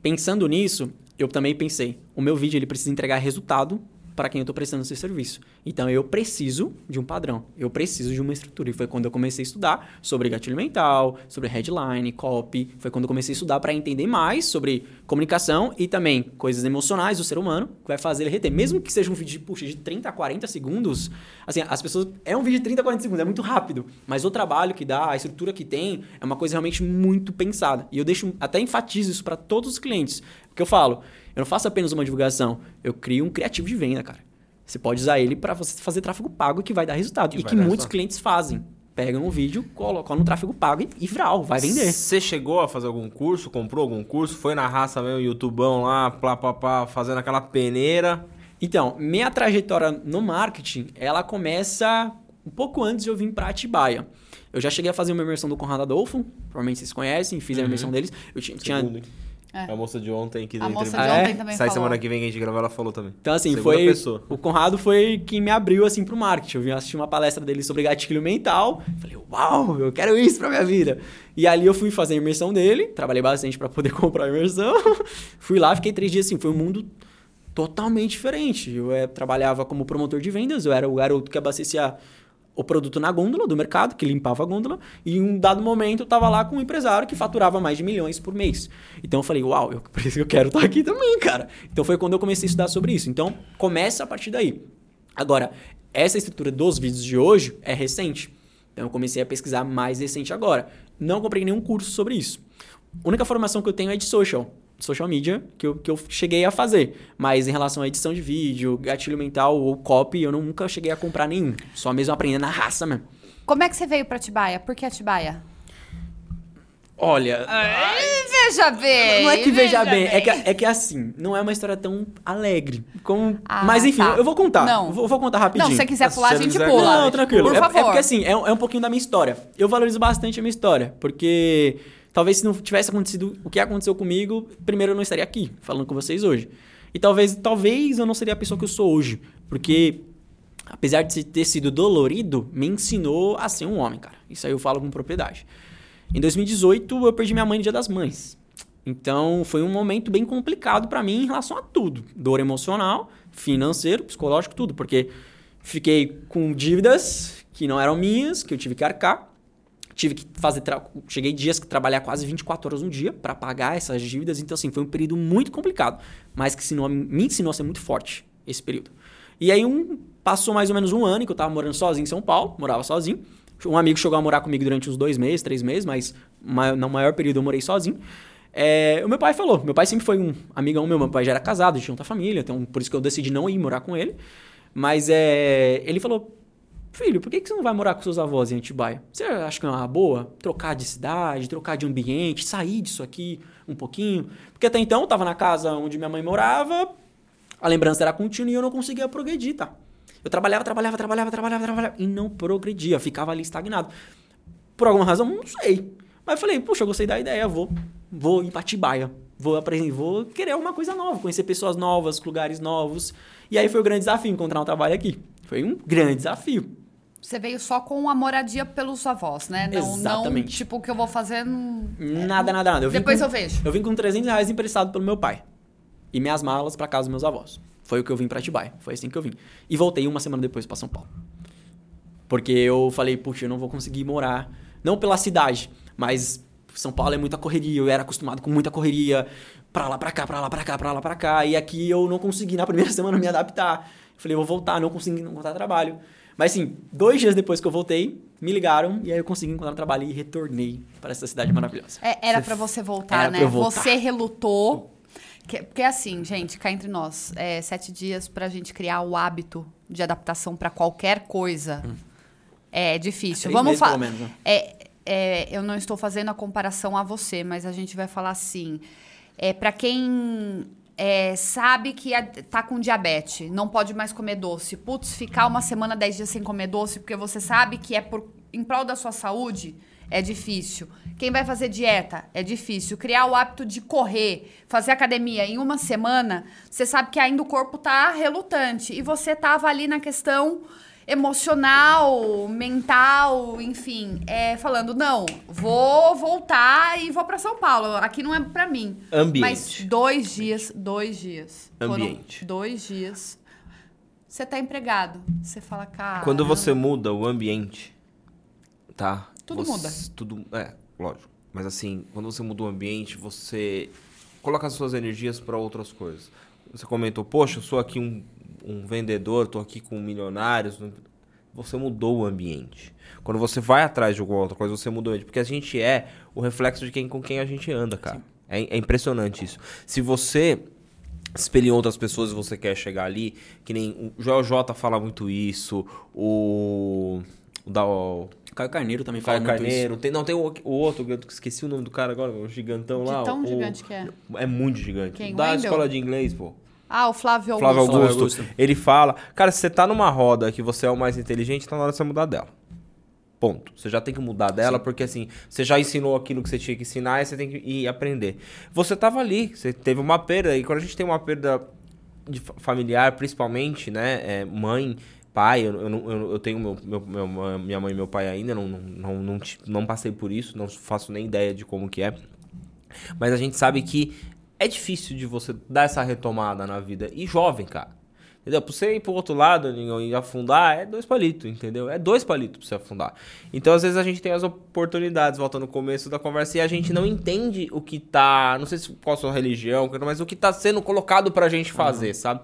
Pensando nisso, eu também pensei, o meu vídeo ele precisa entregar resultado para quem eu estou prestando esse serviço. Então eu preciso de um padrão, eu preciso de uma estrutura. E foi quando eu comecei a estudar sobre gatilho mental, sobre headline, copy. Foi quando eu comecei a estudar para entender mais sobre comunicação e também coisas emocionais do ser humano que vai fazer ele reter. Mesmo que seja um vídeo de, puxa, de 30 a 40 segundos, assim, as pessoas. É um vídeo de 30 a 40 segundos, é muito rápido. Mas o trabalho que dá, a estrutura que tem, é uma coisa realmente muito pensada. E eu deixo, até enfatizo isso para todos os clientes. Porque eu falo, eu não faço apenas uma divulgação, eu crio um criativo de venda, cara. Você pode usar ele para você fazer tráfego pago que vai dar resultado. E vai que muitos resultado. clientes fazem. Pegam um vídeo, colocam no tráfego pago e, e vral, vai vender. Você chegou a fazer algum curso? Comprou algum curso? Foi na raça mesmo, YouTubão lá, plá, plá, plá, fazendo aquela peneira? Então, minha trajetória no marketing, ela começa um pouco antes de eu vir para Atibaia. Eu já cheguei a fazer uma imersão do Conrado Adolfo, provavelmente vocês conhecem, fiz a imersão deles. Eu tinha, tinha- Segundo, hein? É. A moça de ontem que A moça de ontem também Sai falou. semana que vem que a gente gravou, ela falou também. Então, assim, Segunda foi. pessoa. O Conrado foi quem me abriu, assim, pro marketing. Eu vim assistir uma palestra dele sobre gatilho mental. Falei, uau, eu quero isso pra minha vida. E ali eu fui fazer a imersão dele. Trabalhei bastante pra poder [LAUGHS] comprar a imersão. fui lá, fiquei três dias assim. Foi um mundo totalmente diferente. Eu eh, trabalhava como promotor de vendas. Eu era o garoto que abastecia o produto na gôndola do mercado, que limpava a gôndola, e em um dado momento eu tava lá com um empresário que faturava mais de milhões por mês. Então eu falei, uau, eu, [LAUGHS] por isso que eu quero estar aqui também, cara. Então foi quando eu comecei a estudar sobre isso. Então começa a partir daí. Agora, essa estrutura dos vídeos de hoje é recente. Então eu comecei a pesquisar mais recente agora. Não comprei nenhum curso sobre isso. A única formação que eu tenho é de social. Social media, que eu, que eu cheguei a fazer. Mas em relação à edição de vídeo, gatilho mental ou copy, eu nunca cheguei a comprar nenhum. Só mesmo aprendendo na raça mesmo. Como é que você veio para Atibaia? Por que Atibaia? Olha, Veja bem! não é que veja bem, É, que, é que assim, não é uma história tão alegre. Como... Ah, Mas enfim, tá. eu vou contar. Não. Vou, vou contar rapidinho. Não, se você quiser Se pular, a gente quiser- pula. Não, tranquilo. Por é, favor. é porque assim, é, é um pouquinho da minha história. Eu valorizo bastante a minha história, porque talvez se não tivesse acontecido o que aconteceu comigo, primeiro eu não estaria aqui falando com vocês hoje. E talvez, talvez eu não seria a pessoa que eu sou hoje, porque apesar de ter sido dolorido, me ensinou a ser um homem, cara. Isso aí eu falo com propriedade. Em 2018, eu perdi minha mãe no Dia das Mães. Então, foi um momento bem complicado pra mim em relação a tudo. Dor emocional, financeiro, psicológico, tudo. Porque fiquei com dívidas que não eram minhas, que eu tive que arcar. Tive que fazer... tra- Cheguei dias que trabalhar quase 24 horas no dia pra pagar essas dívidas. Então, assim, foi um período muito complicado. Mas que ensinou, me ensinou a ser muito forte esse período. E aí, um, passou mais ou menos um ano que eu tava morando sozinho em São Paulo. Morava sozinho. Um amigo chegou a morar comigo durante uns dois meses, três meses, mas ma- no maior período eu morei sozinho. É, o meu pai falou, meu pai sempre foi um amigão meu, meu pai já era casado, tinha outra família, então por isso que eu decidi não ir morar com ele. Mas é, ele falou, filho, por que, que você não vai morar com seus avós em Atibaia? Você acha que é uma boa trocar de cidade, trocar de ambiente, sair disso aqui um pouquinho? Porque até então eu tava na casa onde minha mãe morava, a lembrança era contínua e eu não conseguia progredir, tá? Eu trabalhava, trabalhava, trabalhava, trabalhava, trabalhava e não progredia, ficava ali estagnado. Por alguma razão, não sei. Mas eu falei, puxa, eu gostei da ideia, vou, vou ir pra Atibaia. Vou aprender, vou querer alguma coisa nova, conhecer pessoas novas, lugares novos. E aí foi o grande desafio, encontrar um trabalho aqui. Foi um grande desafio. Você veio só com a moradia pelos avós, né? Não, não Exatamente. tipo, o que eu vou fazer... não- Nada, nada, nada. Eu Depois com- eu vejo. Eu vim com 300 reais emprestado pelo meu pai. E minhas malas pra casa dos meus avós. Foi o que eu vim pra Atibaia. Foi assim que eu vim. E voltei uma semana depois pra São Paulo. Porque eu falei, puxa, eu não vou conseguir morar. Não pela cidade, mas São Paulo é muita correria, eu era acostumado com muita correria, pra lá, pra cá, pra lá, pra cá, pra lá, pra cá. E aqui eu não consegui na primeira [LAUGHS] semana me adaptar. Falei, vou voltar, não consegui encontrar trabalho. Mas assim, dois dias depois que eu voltei, me ligaram e aí eu consegui encontrar trabalho e retornei para essa cidade maravilhosa. É, era para você voltar, Era né? pra eu voltar. Você relutou. Que- porque assim, gente, cá entre nós, é sete dias pra gente criar o hábito de adaptação pra qualquer coisa. É difícil. Três Vamos falar. né? É, é, eu não estou fazendo a comparação a você, mas a gente vai falar assim. É, para quem é, sabe que tá com diabetes, não pode mais comer doce. Putz, ficar uma semana, dez dias sem comer doce, porque você sabe que é por, em prol da sua saúde, é difícil. Quem vai fazer dieta, é difícil. Criar o hábito de correr, fazer academia em uma semana, você sabe que ainda o corpo tá relutante. E você tava ali na questão emocional, mental, enfim, é, falando, não, vou voltar e vou pra São Paulo. Aqui não é pra mim. Ambiente. Mas dois dias, dois dias. Foram Ambiente. dois dias. Você tá empregado. Você fala, cara. Quando você muda o ambiente, tá? Tudo Você- muda. Tudo, é, lógico. Mas assim, quando você muda o ambiente, você coloca as suas energias para outras coisas. Você comentou, poxa, eu sou aqui um, um vendedor, tô aqui com milionários. Você mudou o ambiente. Quando você vai atrás de alguma outra coisa, você mudou o ambiente. Porque a gente é o reflexo de quem com quem a gente anda, cara. É, é impressionante isso. Se você espelha em outras pessoas e você quer chegar ali, que nem o Joel J fala muito isso, o. O da. O Caio Carneiro também fala Caio muito Carneiro, tem, não, tem o, o outro, eu esqueci o nome do cara agora, o gigantão De lá. tão o- gigante que é. É muito gigante. Quem? Da Wendel? escola de inglês, pô. Ah, o Flávio Augusto. Flávio Augusto, Flávio Augusto. Ele fala, cara, se você tá numa roda que você é o mais inteligente, tá na hora de você mudar dela. Ponto. Você já tem que mudar dela, porque assim, você já ensinou aquilo que você tinha que ensinar e você tem que ir aprender. Você tava ali, você teve uma perda, e quando a gente tem uma perda familiar, principalmente, né, é, mãe, pai, eu, eu, eu, eu tenho meu, meu- meu- minha mãe e meu pai ainda, não, não, não, não, não passei por isso, não faço nem ideia de como que é. Mas a gente sabe que é difícil de você dar essa retomada na vida. E jovem, cara. Entendeu? Pra você ir pro outro lado e afundar, é dois palitos, entendeu? É dois palitos pra você afundar. Então, às vezes, a gente tem as oportunidades, voltando no começo da conversa, e a gente não entende o que tá. Não sei se qual a sua religião, mas o que tá sendo colocado pra gente fazer, sabe?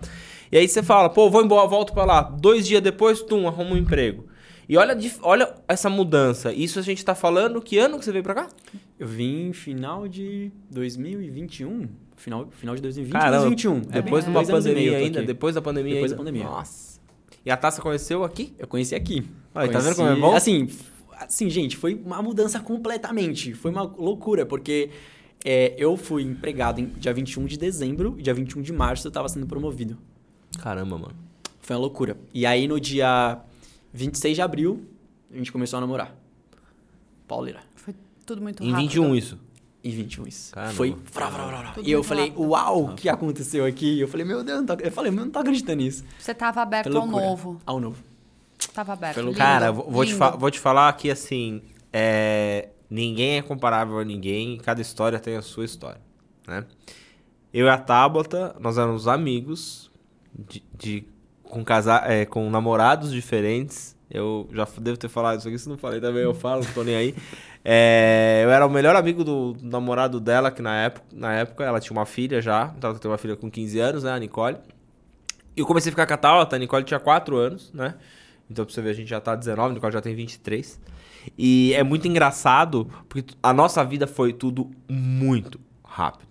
E aí você fala, pô, vou embora, volto pra lá. Dois dias depois, tum, arruma um emprego. E olha, olha essa mudança. Isso a gente tá falando, que ano que você veio pra cá? Eu vim final de 2021. Final, final de 2020 Caramba, 2021. Depois É, de uma pandemia ainda, depois da pandemia Depois ainda. da pandemia. Nossa. E a taça conheceu aqui? Eu conheci aqui. Aí, tá vendo Conheci- como é bom? Assim, assim, gente, foi uma mudança completamente. Foi uma loucura, porque é, eu fui empregado em dia 21 de dezembro e dia 21 de março eu tava sendo promovido. Caramba, mano. Foi uma loucura. E aí no dia 26 de abril, a gente começou a namorar. Pauleira. Foi tudo muito Em rápido. 21 isso. Em 21 isso. Caramba. Foi. Vrá, vrá, vrá, vrá. Tudo E eu falei, rápido. uau, o que aconteceu aqui? Eu falei, meu Deus, não tô... eu falei, eu não tô acreditando nisso. Você tava aberto Foi ao loucura. novo. Ao novo. Tava aberto. Lindo. Cara, vou, te lindo. fa- vou te falar que assim, é, ninguém é comparável a ninguém, cada história tem a sua história, né? Eu e a Tabata, nós éramos amigos de, de- com casa, é, com namorados diferentes. Eu já devo ter falado isso aqui, se não falei também eu falo, não tô nem aí. É, eu era o melhor amigo do namorado dela, que na época, na época ela tinha uma filha já, então ela tem uma filha com 15 anos, né, a Nicole. E eu comecei a ficar com a Tabata, a Nicole tinha 4 anos, né? Então pra você ver, a gente já tá 19, a Nicole já tem 23. E é muito engraçado, porque a nossa vida foi tudo muito rápido.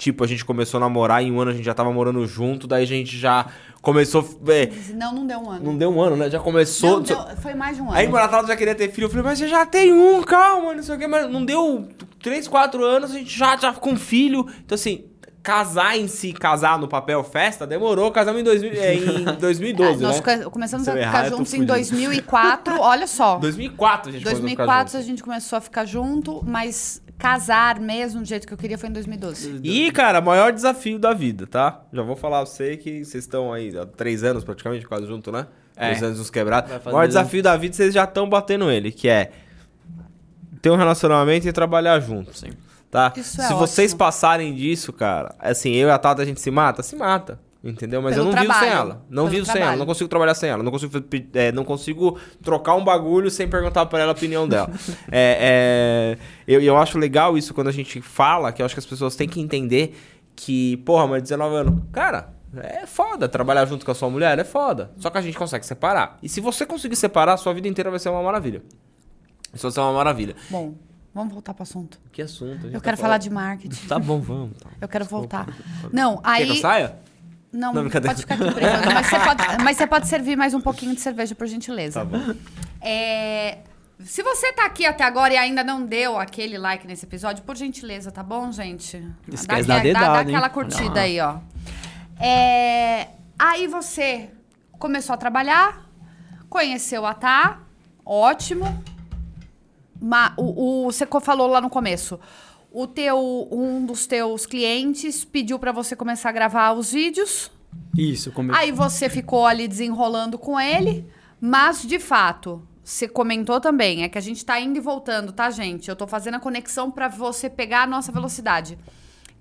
Tipo, a gente começou a namorar, em um ano a gente já tava morando junto, daí a gente já começou... É, Não, não deu um ano. não deu um ano, né? Já começou... Não, deu- foi mais de um ano. Aí meu Natal já queria ter filho, eu falei, mas você já tem um, calma, não sei o que, mas não deu 3, 4 anos, a gente já, já com filho. Então, assim, casar em si, casar no papel festa, demorou, casamos em, 2000, é, em [LAUGHS] 2012, Ah, nós né? co- começamos a errar, ficar juntos em fudido. 2004, olha só. [LAUGHS] 2004 a gente começou a ficar 2004 a gente começou a ficar junto, mas casar mesmo do jeito que eu queria foi em 2012. E, cara, maior desafio da vida, tá? Já vou falar pra você que vocês estão aí há três anos praticamente quase junto, né? É. Três anos uns quebrados. O maior desafio da vida vocês já estão batendo ele, que é ter um relacionamento e trabalhar junto. Sim. Tá? Isso é se vocês ótimo. passarem disso, cara, assim, eu e a Tata a gente se mata? Se mata. Entendeu? Mas Pelo eu não vivo sem trabalho. ela. Não Pelo vivo sem ela. trabalho. Não consigo trabalhar sem ela. Não consigo, é, não consigo trocar um bagulho sem perguntar pra ela a opinião dela. [LAUGHS] é, é, eu, eu acho legal isso quando a gente fala, que eu acho que as pessoas têm que entender que, porra, mas 19 anos. Cara, é foda. Trabalhar junto com a sua mulher é foda. Só que a gente consegue separar. E se você conseguir separar, sua vida inteira vai ser uma maravilha. Isso vai ser uma maravilha. Bom, vamos voltar pro assunto. Que assunto? Eu tá quero falar de marketing. Tá bom, vamos. Tá. Eu quero voltar. Não, Quer que eu aí. saia? Não, Não, pode ficar aqui brigando, mas você pode, [LAUGHS] mas você pode servir mais um pouquinho de cerveja, por gentileza. Tá bom. É, se você tá aqui até agora e ainda não deu aquele like nesse episódio, por gentileza, tá bom, gente? Esquece dá, da dá- dedada, dá hein? aquela curtida lá. aí, ó. É, aí você começou a trabalhar, conheceu a Tá, ótimo. Ma- o, o- você falou lá no começo. O teu, um dos teus clientes pediu pra você começar a gravar os vídeos. Isso, como Aí você ficou ali desenrolando com ele, mas de fato, você comentou também, é que a gente tá indo e voltando, tá, gente? Eu tô fazendo a conexão pra você pegar a nossa velocidade.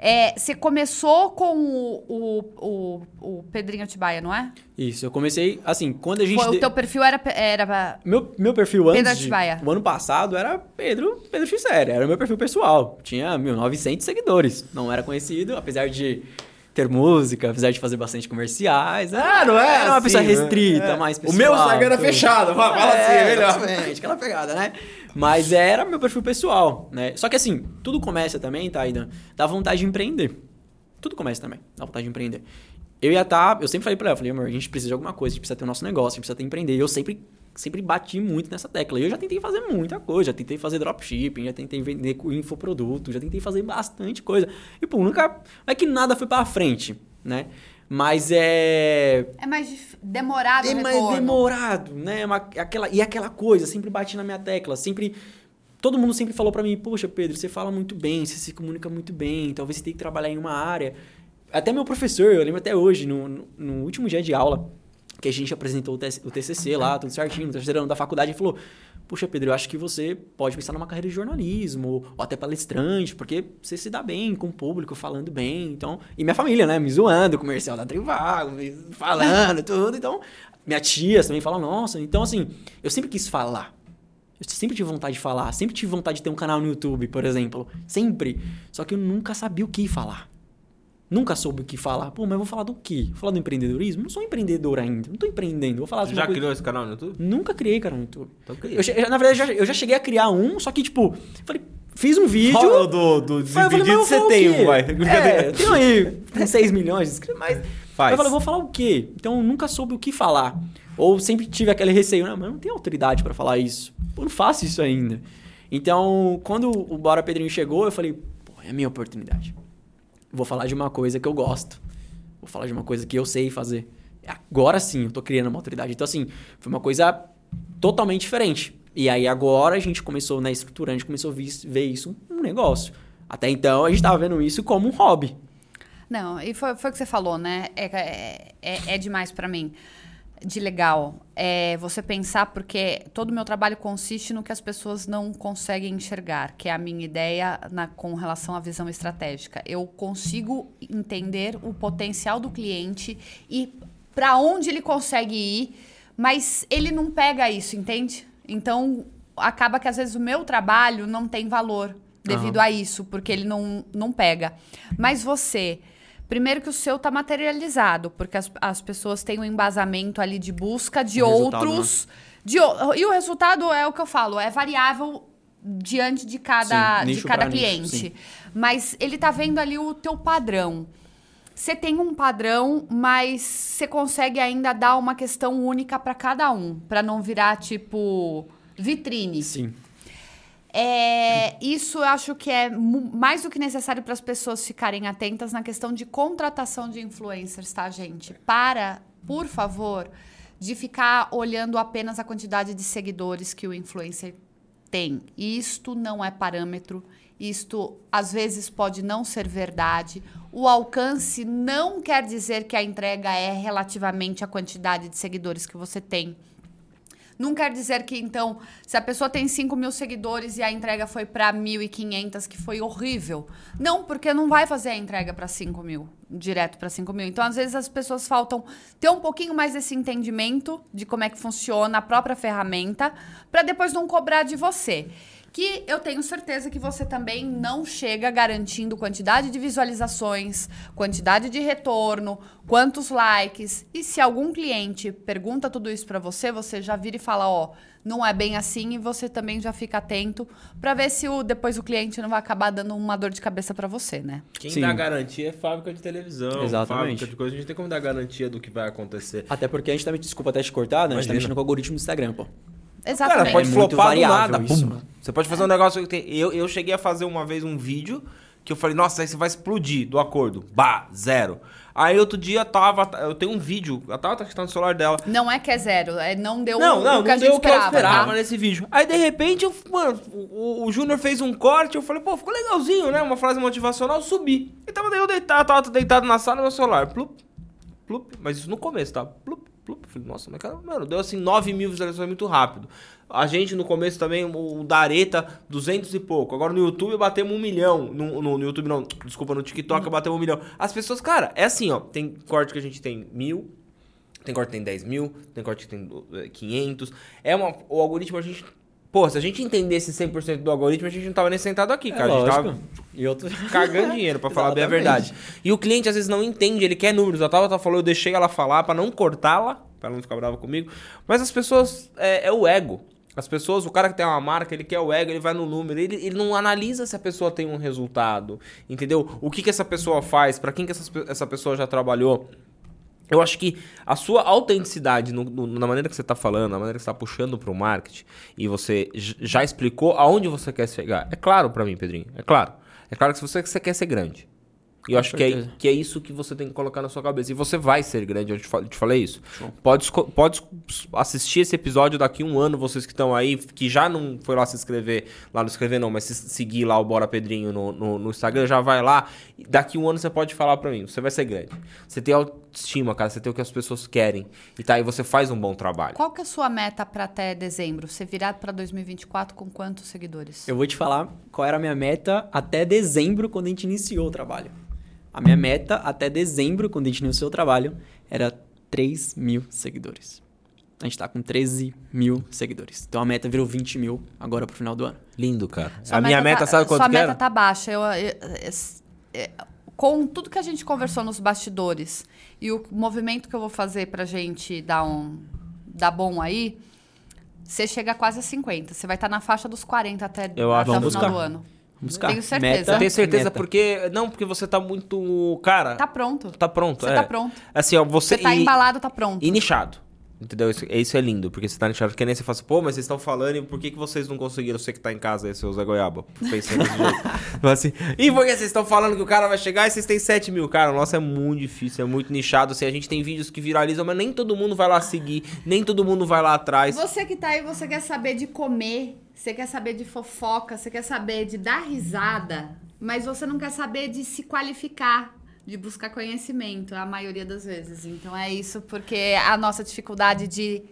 É, você começou com o, o, o, o Pedrinho Atibaia, não é? Isso, eu comecei, assim, quando a gente... Foi, de- O teu perfil era, era Meu, meu perfil Pedro antes, de, Atibaia. o ano passado, era Pedro, Pedro Xéria, era o meu perfil pessoal. Tinha 1.900 seguidores. Não era conhecido, apesar de ter música, apesar de fazer bastante comerciais. Ah, não é Era uma assim, pessoa né? restrita, É. mais O pessoal. meu Instagram era fechado, fala fala assim, é melhor. Exatamente, aquela pegada, né? Mas era meu perfil pessoal, né? Só que assim, tudo começa também, Taidan, da vontade de empreender. Tudo começa também, da vontade de empreender. Eu ia estar, eu sempre falei pra ela, eu falei, amor, a gente precisa de alguma coisa, a gente precisa ter o nosso negócio, a gente precisa ter empreender. E eu sempre, sempre bati muito nessa tecla. E eu já tentei fazer muita coisa, já tentei fazer dropshipping, já tentei vender infoproduto, já tentei fazer bastante coisa. E, pô, nunca. É que nada foi pra frente, né? Mas é. É mais dif- demorado É mais retorno. demorado, né? Uma- aquela, e aquela coisa, sempre bati na minha tecla, sempre. Todo mundo sempre falou pra mim, poxa, Pedro, você fala muito bem, você se comunica muito bem, talvez você tenha que trabalhar em uma área. Até meu professor, eu lembro até hoje, no, no, no último dia de aula, que a gente apresentou o, TC o TCC lá, tudo certinho, no terceiro ano da faculdade, ele falou, poxa, Pedro, eu acho que você pode pensar numa carreira de jornalismo, ou até palestrante, porque você se dá bem com o público, falando bem, então... E minha família, né, me zoando, comercial da Trivago, falando, [LAUGHS] tudo, então... Minha tia também fala, nossa, então assim, eu sempre quis falar. Eu sempre tive vontade de falar, sempre tive vontade de ter um canal no YouTube, por exemplo. Sempre. Só que eu nunca sabia o que falar. Nunca soube o que falar. Pô, mas eu vou falar do quê? Vou falar do empreendedorismo? Não sou empreendedor ainda. Não tô empreendendo. Vou falar Você já coisa... criou esse canal no YouTube? Nunca criei canal no YouTube. Então cria. Eu, che- na verdade, eu já, eu já cheguei a criar um, só que, tipo, falei, fiz um vídeo. Fala do, do eu Desimpedido, eu você tem um, vai. É, eu tenho aí, [LAUGHS] tem 6 milhões de inscritos, mas... Faz. Eu falei, vou falar o quê? Então, eu nunca soube o que falar. Ou sempre tive aquele receio, não, mas eu não tenho autoridade pra falar isso. Eu não faço isso ainda. Então, quando o Bora Pedrinho chegou, eu falei, pô, é a minha oportunidade. Vou falar de uma coisa que eu gosto. Vou falar de uma coisa que eu sei fazer. Agora sim, eu tô criando uma autoridade. Então, assim, foi uma coisa totalmente diferente. E aí, agora a gente começou, na estrutura, a gente começou a ver isso um negócio. Até então, a gente tava vendo isso como um hobby. Não, e foi, foi o que você falou, né? É, é, é, é demais pra mim. De legal. É você pensar, porque todo o meu trabalho consiste no que as pessoas não conseguem enxergar, que é a minha ideia na, com relação à visão estratégica. Eu consigo entender o potencial do cliente e para onde ele consegue ir, mas ele não pega isso, entende? Então, acaba que às vezes o meu trabalho não tem valor devido a isso, porque ele não, não pega. Mas você, primeiro que o seu tá materializado, porque as, as pessoas têm um embasamento ali de busca de O resultado, outros. De, o- e o resultado é o que eu falo, é variável diante de cada, Sim, de nicho cada nicho, cliente. sim. Mas ele tá vendo ali o teu padrão. Você tem um padrão, mas você consegue ainda dar uma questão única para cada um, para não virar tipo vitrine. Sim. É, isso eu acho que é mais do que necessário para as pessoas ficarem atentas na questão de contratação de influencers, tá, gente? Para, por favor, de ficar olhando apenas a quantidade de seguidores que o influencer tem. Isto não é parâmetro. Isto às vezes pode não ser verdade. O alcance não quer dizer que a entrega é relativamente à quantidade de seguidores que você tem Não quer dizer que, então, se a pessoa tem 5 mil seguidores e a entrega foi para 1.500, que foi horrível. Não, porque não vai fazer a entrega para 5 mil, direto para 5 mil. Então, às vezes, as pessoas faltam ter um pouquinho mais desse entendimento de como é que funciona a própria ferramenta, para depois não cobrar de você que eu tenho certeza que você também não chega garantindo quantidade de visualizações, quantidade de retorno, quantos likes. E se algum cliente pergunta tudo isso para você, você já vira e fala, ó, não é bem assim e você também já fica atento para ver se o, depois o cliente não vai acabar dando uma dor de cabeça para você, né? Quem Sim. dá garantia é fábrica de televisão, Exatamente. fábrica de coisa. A gente tem como dar garantia do que vai acontecer. Até porque a gente tá, desculpa até te cortar, né? A gente tá mexendo com o algoritmo do Instagram, pô. Exatamente. Cara, pode É flopar do nada. isso, Pum. né? Você pode fazer um negócio que tem. Eu, eu cheguei a fazer uma vez um vídeo que eu falei, nossa, aí você vai explodir do acordo. Bah, zero. Aí outro dia tava. Eu tenho um vídeo, eu tava tá no celular dela. Não é que é zero, é não deu Não, o, não, o que não a gente deu o que eu esperava, esperava tá? nesse vídeo. Aí de repente, eu, mano, o, o Júnior fez um corte, eu falei, pô, ficou legalzinho, né? Uma frase motivacional, eu subi. E tava daí eu deitado, tava deitado na sala no meu celular. Plup, plup, mas isso no começo, tá? Plup, plup. Falei, nossa, mas cara, mano, deu assim 9 mil visualizações muito rápido. A gente no começo também, o da Areta, 200 e pouco. Agora no YouTube batemos um milhão. No, no, no YouTube não, desculpa, no TikTok batemos um milhão. As pessoas, cara, é assim, ó. Tem corte que a gente tem mil, tem corte que tem 10 mil, tem corte que tem eh, 500. É uma, o algoritmo a gente. Pô, se a gente entendesse 100% do algoritmo, a gente não tava nem sentado aqui, cara. a gente tava E outro... cagando dinheiro, pra [LAUGHS] falar bem a verdade. E o cliente às vezes não entende, ele quer números. A Tabata falou, eu deixei ela falar pra não cortá-la, pra ela não ficar brava comigo. Mas as pessoas, é, é o ego. As pessoas, o cara que tem uma marca, ele quer o ego, ele vai no número, ele, ele não analisa se a pessoa tem um resultado, entendeu? O que, que essa pessoa faz, pra quem que essa, essa pessoa já trabalhou. Eu acho que a sua autenticidade no- no- na maneira que você está falando, na maneira que você está puxando para o marketing, e você já explicou aonde você quer chegar. É claro para mim, Pedrinho. É claro. É claro que você, você quer ser grande. E eu Com acho que é, que é isso que você tem que colocar na sua cabeça. E você vai ser grande, eu te, te falei isso. Pode, pode assistir esse episódio daqui um ano, vocês que estão aí, que já não foi lá se inscrever, lá no inscrever não, mas se seguir lá o Bora Pedrinho no, no, no Instagram, já vai lá. Daqui um ano você pode falar pra mim, você vai ser grande. Você tem autoestima, cara, você tem o que as pessoas querem. E tá aí, você faz um bom trabalho. Qual que é a sua meta para até dezembro? Ser virado para 2024 com quantos seguidores? Eu vou te falar qual era a minha meta até dezembro, quando a gente iniciou o trabalho. A minha meta até dezembro, quando a gente iniciou o trabalho, era 3 mil seguidores. A gente tá com 13 mil seguidores. Então a meta virou 20 mil agora pro final do ano. Lindo, cara. Sua a minha meta, tá- sabe quanto Sua que meta era? tá baixa. Eu, eu- é, com tudo que a gente conversou nos bastidores e o movimento que eu vou fazer pra gente dar um dar bom aí, você chega quase a 50. Você vai estar na faixa dos 40 até, Eu acho. até o final buscar. do ano. Buscar. Tenho certeza. Meta, Eu tenho certeza meta. porque. Não, porque você tá muito. Cara. Tá pronto. Tá pronto. Você é. tá pronto. Assim, ó, você. Você tá e, embalado, tá pronto. e nichado. Entendeu? Isso, isso é lindo, porque você tá nichado. Porque nem você fala assim, pô, mas vocês estão falando e por que, que vocês não conseguiram? Você que tá em casa aí, seu Zé Goiaba, pensando desse jeito. [LAUGHS] Assim, e por que vocês estão falando que o cara vai chegar e vocês têm 7 mil? Cara, o nosso é muito difícil, é muito nichado. Assim, a gente tem vídeos que viralizam, mas nem todo mundo vai lá seguir, nem todo mundo vai lá atrás. Você que tá aí, você quer saber de comer, você quer saber de fofoca, você quer saber de dar risada, mas você não quer saber de se qualificar, de buscar conhecimento, a maioria das vezes. Então é isso, porque é a nossa dificuldade de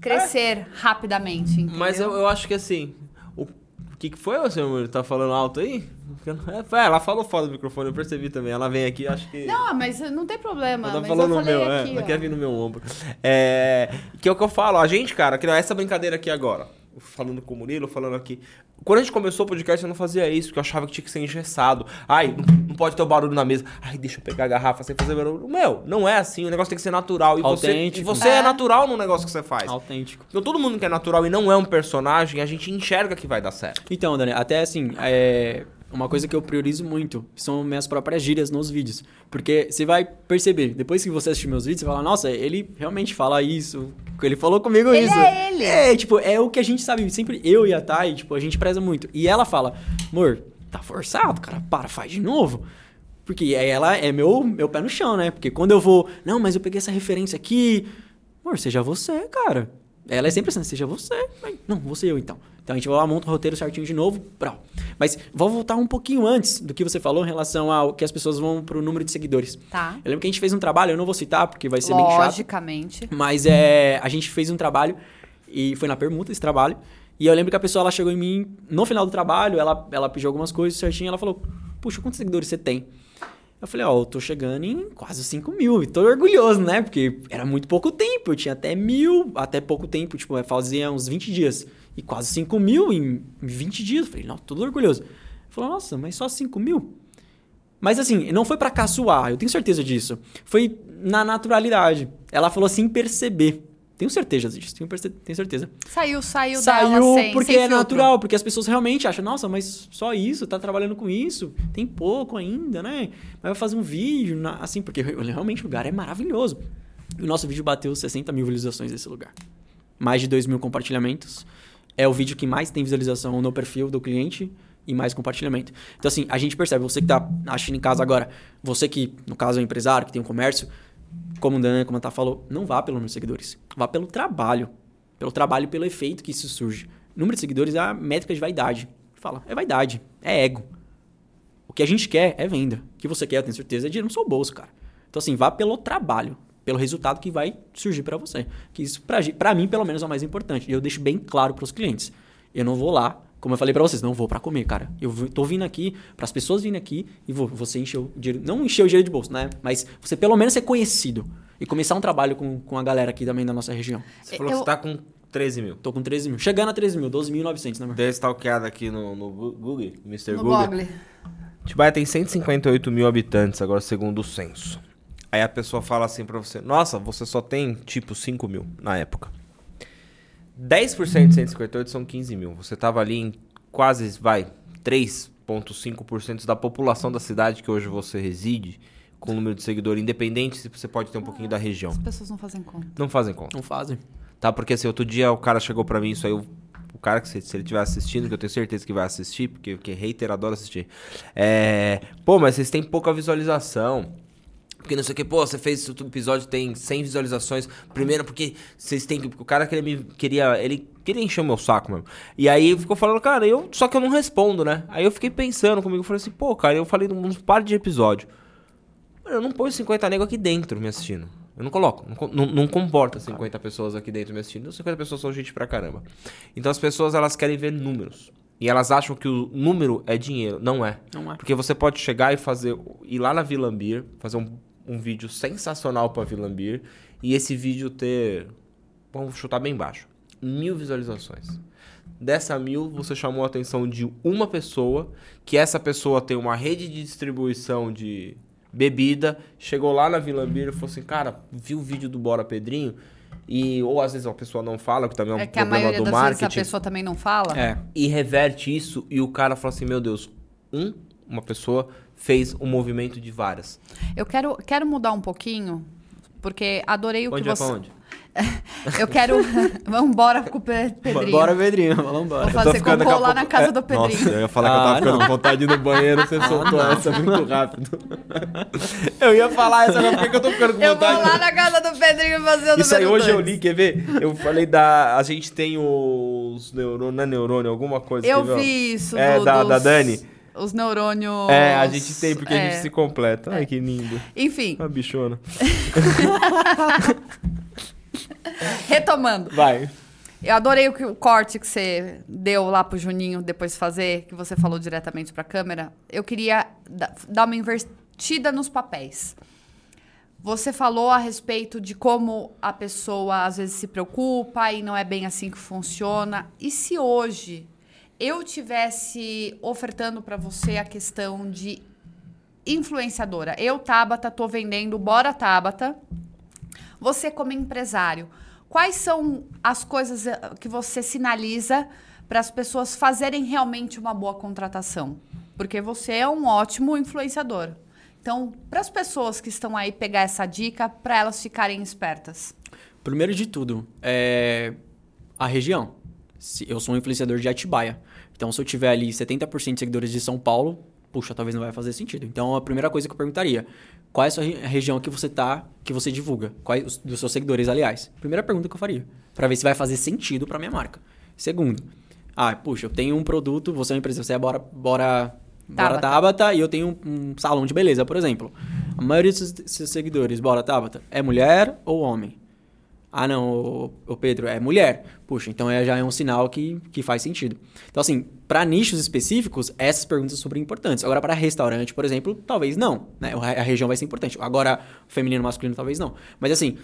crescer rapidamente. Entendeu? Mas eu, eu acho que assim. O, que, que foi, senhor Murilo? Tá falando alto aí? É, ela falou fora do microfone, eu percebi também. Ela vem aqui, acho que. Não, mas não tem problema. Ela tá falando no meu, é, aqui, ela ó. quer vir no meu ombro. É, que é o que eu falo, a gente, cara, que essa brincadeira aqui agora, falando com o Murilo, falando aqui. Quando a gente começou o podcast, eu não fazia isso, porque eu achava que tinha que ser engessado. Ai, não, pode ter o barulho na mesa. Ai, deixa eu pegar a garrafa sem fazer barulho. Meu, não é assim, o negócio tem que ser natural. E você, e Autêntico. você é. É. natural no negócio que você faz. Autêntico. Então todo mundo que é natural e não é um personagem, a gente enxerga que vai dar certo. Então, Dani, até assim, é uma coisa que eu priorizo muito são minhas próprias gírias nos vídeos. Porque você vai perceber, depois que você assistir meus vídeos, você fala, nossa, ele realmente fala isso, ele falou comigo Ele isso. é ele. É, tipo, é o que a gente sabe, sempre eu e a Thay, tipo, a gente preza muito. E ela fala, amor, tá forçado, cara, para, faz de novo. Porque aí ela é meu, meu pé no chão, né? Porque quando eu vou, não, mas eu peguei essa referência aqui, amor, seja você, cara. Ela é sempre assim, seja você. Não, ser eu então. Então a gente vai lá, monta o roteiro certinho de novo. Brau. Mas vou voltar um pouquinho antes do que você falou em relação ao que as pessoas vão pro número de seguidores. Tá. Eu lembro que a gente fez um trabalho, eu não vou citar porque vai ser bem chato. Logicamente. Mas é, a gente fez um trabalho E foi na permuta esse trabalho. E eu lembro que a pessoa ela chegou em mim no final do trabalho, ela, ela pediu algumas coisas certinho, ela falou: Puxa, quantos seguidores você tem? Eu falei, ó, eu tô chegando em quase 5 mil. E tô orgulhoso, né? Porque era muito pouco tempo. Eu tinha até mil, até pouco tempo. Tipo, fazia uns 20 dias. E quase 5 mil em 20 dias. Eu falei, não, tudo orgulhoso. Ele falou, nossa, mas só 5 mil? Mas assim, não foi para caçoar, eu tenho certeza disso. Foi na naturalidade. Ela falou assim, perceber. Tenho certeza disso, tenho, tenho certeza. Saiu, saiu, saiu dela sem, porque sem é filtro. natural, porque as pessoas realmente acham, nossa, mas só isso, tá trabalhando com isso, tem pouco ainda, né? Mas vai fazer um vídeo, assim, porque realmente o lugar é maravilhoso. E o nosso vídeo bateu 60 mil visualizações nesse lugar. Mais de 2 mil compartilhamentos. É o vídeo que mais tem visualização no perfil do cliente e mais compartilhamento. Então, assim, a gente percebe, você que tá assistindo em casa agora, você que, no caso, é um empresário, que tem um comércio, como o Dan, Tá falou, não vá pelo número de seguidores. Vá pelo trabalho. Pelo trabalho pelo efeito que isso surge. Número de seguidores é a métrica de vaidade. Fala, é vaidade, é ego. O que a gente quer é venda. O que você quer, eu tenho certeza, é dinheiro no seu bolso, cara. Então, assim, vá pelo trabalho, pelo resultado que vai surgir para você. Que isso, para mim, pelo menos, é o mais importante. E eu deixo bem claro para os clientes. Eu não vou lá como eu falei para vocês, não vou para comer, cara. Eu tô vindo aqui para as pessoas virem aqui e vou, você encher o dinheiro, não encher o dinheiro de bolso, né? Mas você pelo menos ser conhecido e começar um trabalhro com, com a galera aqui também da nossa região. Você falou eu... que você tá com 13 mil. Tô com 13 mil. Chegando a 13 mil, 12.900, né, amor? Dei stalkeada aqui no, no Google, Mr. No Google. Google. Tibaia tem 158 mil habitantes, agora segundo o censo. Aí a pessoa fala assim pra você, nossa, você só tem tipo 5 mil na época. 10% de 158 são 15 mil. Você tava ali em quase, vai, 3,5% da população da cidade que hoje você reside, com o número de seguidores independente, se você pode ter um pouquinho da região. As pessoas não fazem conta. Não fazem conta. Não fazem. Tá, porque assim, outro dia o cara chegou para mim, isso aí, o, o cara que se, se ele estiver assistindo, que eu tenho certeza que vai assistir, porque, porque hater adora assistir. É, pô, mas vocês têm pouca visualização. Porque não sei o que, pô, você fez o episódio, tem 100 visualizações. Primeiro porque vocês têm que. O cara queria me. Queria, ele queria encher o meu saco mesmo. E aí ficou falando, cara, eu. Só que eu não respondo, né? Aí eu fiquei pensando comigo, falei assim, pô, cara, eu falei num par de episódio. Eu não ponho 50 negros aqui dentro me assistindo. Eu não coloco. Não, não, não comporta 50 pessoas aqui dentro me assistindo. 50 pessoas são gente pra caramba. Então as pessoas, elas querem ver números. E elas acham que o número é dinheiro. Não é. Não é. Porque você pode chegar e fazer. ir lá na Vila Ambir, fazer um um vídeo sensacional para Vilambir e esse vídeo ter, vamos chutar bem baixo, mil visualizações. Dessa mil, você chamou a atenção de uma pessoa, que essa pessoa tem uma rede de distribuição de bebida, chegou lá na Vilambir e falou assim, cara, vi o vídeo do Bora Pedrinho, e ou às vezes a pessoa não fala, que também é um é que problema a maioria do das marketing. Vezes a pessoa também não fala. É. E reverte isso e o cara fala assim, meu Deus, um, uma pessoa fez um movimento de várias. Eu quero, quero mudar um pouquinho, porque adorei o onde que você. onde? [LAUGHS] eu quero. [LAUGHS] vamos embora com o Pedrinho. Bora, Pedrinho, vamos embora. Vou fazer cocô lá pouco... na casa é... do Pedrinho. Nossa, eu ia falar ah, que eu tava ficando com vontade de ir no banheiro, você ah, soltou não. essa muito rápido. [LAUGHS] eu ia falar essa, mas por que eu tô ficando com vontade? Eu vou lá na casa do Pedrinho fazer o Isso aí hoje eu li, quer ver? Eu falei da. A gente tem os neurônio, não é neurônio, alguma coisa. Eu vi isso, É, do, da, dos... da Dani. Os neurônios. É, a gente tem, porque é. a gente se completa. Ai, É. que lindo. Enfim, Uma bichona. [LAUGHS] retomando. Vai. Eu adorei o, que- o corte que você deu lá pro Juninho depois fazer, que você falou diretamente pra câmera. Eu queria da- dar uma invertida nos papéis. Você falou a respeito de como a pessoa às vezes se preocupa e não é bem assim que funciona. E se hoje eu tivesse ofertando pra você a questão de influenciadora? Eu, Tabata, tô vendendo Bora Tabata. Você como empresário, quais são as coisas eh, que você sinaliza para as pessoas fazerem realmente uma boa contratação? Porque você é um ótimo influenciador. Então, para as pessoas que estão aí pegar essa dica, para elas ficarem espertas. Primeiro de tudo, é a região. Se eu sou um influenciador de Atibaia. Então, se eu tiver ali 70% de seguidores de São Paulo, puxa, talvez não vai fazer sentido. Então, a primeira coisa que eu perguntaria, qual é a sua re- região que você tá, que você divulga? Quais os- dos seus seguidores, aliás? Primeira pergunta que eu faria, Pra ver se vai fazer sentido pra minha marca. Segundo, ah, puxa, eu tenho um produto, você é uma empresa, você é bora bora Bora Tabata. Tabata e eu tenho um, um salão de beleza, por exemplo. A maioria dos seus- seus seguidores, Bora Tabata, é mulher ou homem? Ah, não, o, Pedro é mulher. Puxa, então é, já é um sinal que, que faz sentido. Então, assim, para nichos específicos, essas perguntas são super importantes. Agora, para restaurante, por exemplo, talvez não. Né? A região vai ser importante. Agora, feminino masculino, talvez não. Mas, assim,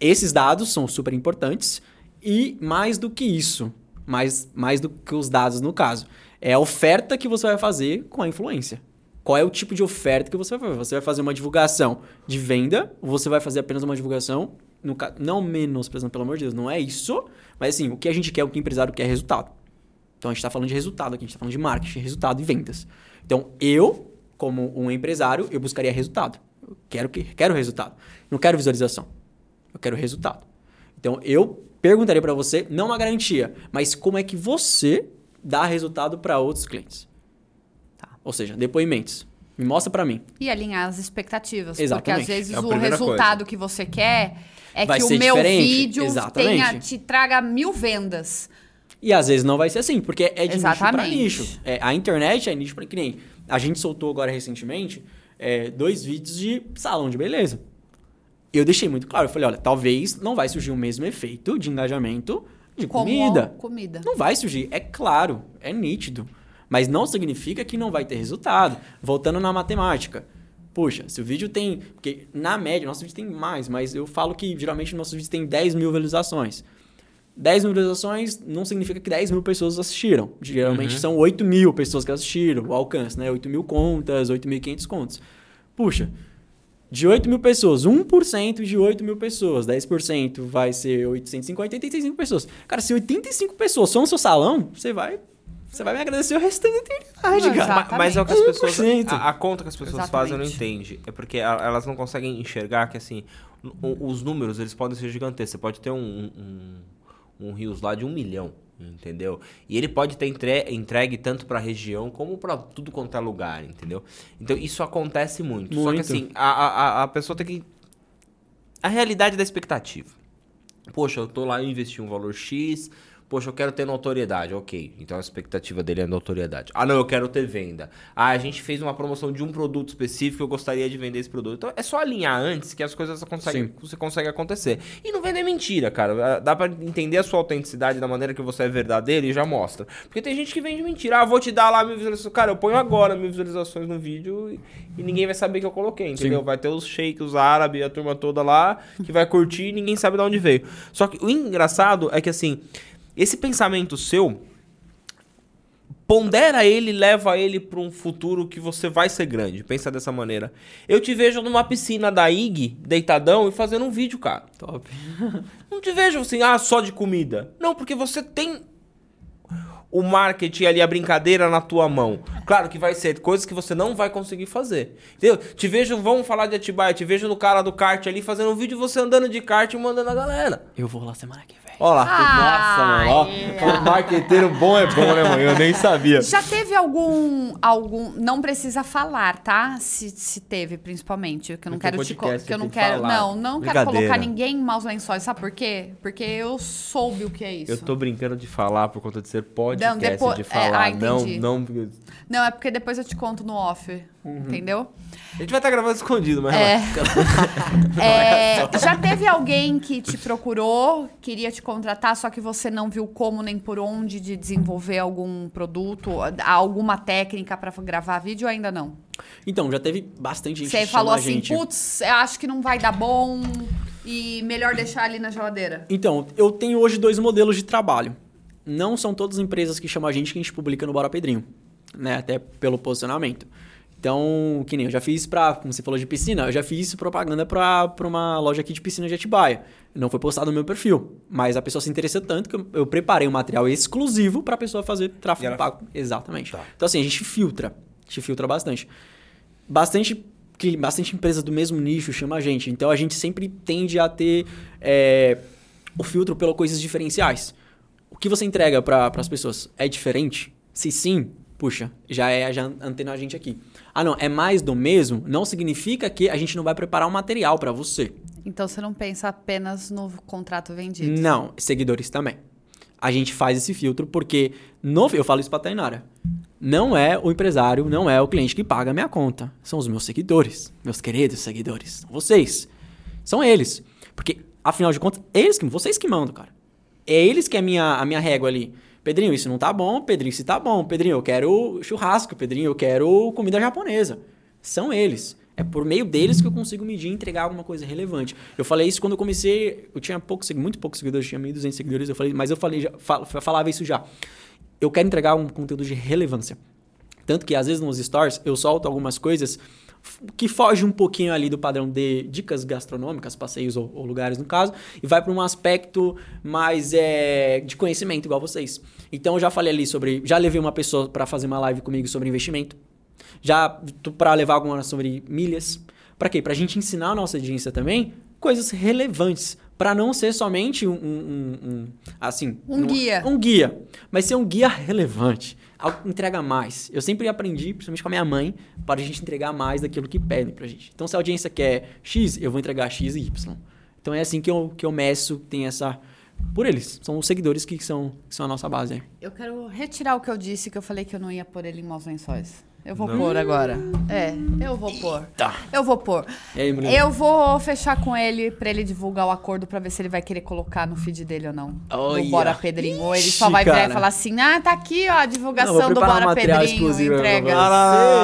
esses dados são super importantes. E mais do que isso, mais, mais do que os dados no caso, é a oferta que você vai fazer com a influência. Qual é o tipo de oferta que você vai fazer? Você vai fazer uma divulgação de venda, ou você vai fazer apenas uma divulgação no, não menosprezando, pelo amor de Deus, não é isso. Mas assim, o que a gente quer, o que o empresário quer é resultado. Então a gente está falando de resultado aqui, a gente está falando de marketing, resultado e vendas. Então eu, como um empresário, eu buscaria resultado. Eu quero, que, quero resultado. Não quero visualização. Eu quero resultado. Então eu perguntaria para você, não uma garantia, mas como é que você dá resultado para outros clientes. Tá. Ou seja, depoimentos. Me mostra para mim. E alinhar as expectativas. Exatamente. Porque às vezes é o resultado coisa. que você quer é vai que o meu diferente. vídeo tenha, te traga mil vendas. E às vezes não vai ser assim, porque é de Exatamente. nicho para nicho. É, a internet é nicho para que nem. A gente soltou agora recentemente é, dois vídeos de salão de beleza. Eu deixei muito claro, eu falei, olha, talvez não vai surgir o mesmo efeito de engajamento de Como comida. comida. Não vai surgir, é claro, é nítido. Mas não significa que não vai ter resultado. Voltando na matemática. Puxa, se o vídeo tem. Porque na média, nosso vídeo tem mais, mas eu falo que geralmente nosso vídeo tem 10 mil visualizações. 10 mil visualizações não significa que 10 mil pessoas assistiram. Geralmente uhum. são 8 mil pessoas que assistiram, o alcance, né? 8 mil contas, 8.500 contas. Puxa, de 8 mil pessoas, 1% de 8 mil pessoas, 10% vai ser 850, 85 pessoas. Cara, se 85 pessoas são no seu salão, você vai você vai me agradecer o resto da eternidade, cara. Mas é o que as pessoas. A, a conta que as pessoas exatamente. fazem não entende. É porque elas não conseguem enxergar que, assim, os números eles podem ser gigantescos. Você pode ter um, um, um rios lá de um milhão, entendeu? E ele pode ter entregue tanto para a região como para tudo quanto é lugar, entendeu? Então isso acontece muito. muito. Só que assim, a, a, a pessoa tem que. A realidade da expectativa. Poxa, eu tô lá, eu investi um valor X Poxa, eu quero ter notoriedade. Ok. Então a expectativa dele é notoriedade. Ah, não, eu quero ter venda. Ah, a gente fez uma promoção de um produto específico, eu gostaria de vender esse produto. Então é só alinhar antes que as coisas conseguem, você consegue acontecer. E não vender mentira, cara. Ah, dá para entender a sua autenticidade da maneira que você é verdadeiro e já mostra. Porque tem gente que vende mentira. Ah, vou te dar lá mil visualizações. Cara, eu ponho agora mil visualizações no vídeo e, ninguém vai saber que eu coloquei, entendeu? Sim. Vai ter os shakes, os árabes, a turma toda lá que vai curtir e ninguém sabe de onde veio. Só que o engraçado é que assim. Esse pensamento seu pondera ele, leva ele para um futuro que você vai ser grande. Pensa dessa maneira. Eu te vejo numa piscina da IG, deitadão e fazendo um vídeo, cara. Top. [LAUGHS] Não te vejo assim, ah, só de comida. Não, porque você tem o marketing ali, a brincadeira na tua mão. Claro que vai ser coisas que você não vai conseguir fazer. Entendeu? Te vejo, vamos falar de Atibaia, te vejo no cara do kart ali fazendo um vídeo você andando de kart e mandando a galera. Eu vou lá semana que vem. Olha lá. Nossa, mano. Ó, marqueteiro bom é bom, né, mãe? Eu nem sabia. Já teve algum. algum Não precisa falar, tá? Se, se teve, principalmente. Que eu não quero podcast, te. Que eu não quero. Não, não quero colocar ninguém em maus lençóis. Sabe por quê? Porque eu soube o que é isso. Eu tô brincando de falar por conta de ser podcast, não, depois, de falar. É, ah, não, não. Não, é porque depois eu te conto no off. Uhum. Entendeu? A gente vai estar tá gravando escondido, mas. É. [LAUGHS] é, [LAUGHS] já teve alguém que te procurou, queria te contratar, só que você não viu como nem por onde de desenvolver algum produto, alguma técnica para gravar vídeo ou ainda não? Então, já teve bastante gente Você falou assim, putz, acho que não vai dar bom e melhor deixar ali na geladeira. Então, eu tenho hoje dois modelos de trabalho. Não são todas as empresas que chamam a gente que a gente publica no Bora Pedrinho, né? Até pelo posicionamento. Então, que nem eu já fiz pra, como você falou de piscina, eu já fiz propaganda pra, pra uma loja aqui de piscina de Atibaia. Não foi postado no meu perfil, mas a pessoa se interessou tanto que eu, eu preparei um material exclusivo pra pessoa fazer tráfego ela... pago. Exatamente. Tá. Então, assim, a gente filtra. A gente filtra bastante. Bastante bastante empresas do mesmo nicho chama a gente. Então a gente sempre tende a ter é, o filtro pelas coisas diferenciais. O que você entrega para as pessoas é diferente? Se sim, puxa, já é já antena a gente aqui. Ah, não, é mais do mesmo, não significa que a gente não vai preparar um material para você. Então você não pensa apenas no contrato vendido? Não, seguidores também. A gente faz esse filtro porque no, eu falo isso para Tainara. Não é o empresário, não é o cliente que paga a minha conta. São os meus seguidores, meus queridos seguidores. São vocês. São eles. Porque Afinal de contas, eles que, vocês que mandam, cara. É eles que é a minha, a minha régua ali. Pedrinho, isso não tá bom. Pedrinho, isso tá bom. Pedrinho, eu quero churrasco. Pedrinho, eu quero comida japonesa. São eles. É por meio deles que eu consigo medir e entregar alguma coisa relevante. Eu falei isso quando eu comecei. Eu tinha pouco, muito poucos seguidores, tinha 1.200 seguidores. Eu falei, mas eu falei, já, falava isso já. Eu quero entregar um conteúdo de relevância. Tanto que às vezes nos stories eu solto algumas coisas que foge um pouquinho ali do padrão de dicas gastronômicas, passeios ou, ou lugares no caso, e vai para um aspecto mais é, de conhecimento, igual vocês. Então eu já falei ali sobre, já levei uma pessoa para fazer uma live comigo sobre investimento, já para levar alguma sobre milhas, para quê? Para a gente ensinar a nossa audiência também coisas relevantes, para não ser somente um, um, um assim um, um guia, um guia, mas ser um guia relevante entrega mais. Eu sempre aprendi, principalmente com a minha mãe, para a gente entregar mais daquilo que pedem pra gente. Então, se a audiência quer X, eu vou entregar X e Y. Então, é assim que eu, que eu meço, tem essa... Por eles. São os seguidores que são, que são a nossa base. Eu quero retirar o que eu disse, que eu falei que eu não ia pôr ele em maus lençóis. Eu vou não. pôr agora. É, eu vou pôr. Tá. Eu vou pôr. Aí, eu vou fechar com ele pra ele divulgar o acordo pra ver se ele vai querer colocar no feed dele ou não. Oh, do Bora Pedrinho. Ou ele só vai cara. virar e falar assim: ah, tá aqui, ó, a divulgação não, do Bora Pedrinho. Entrega.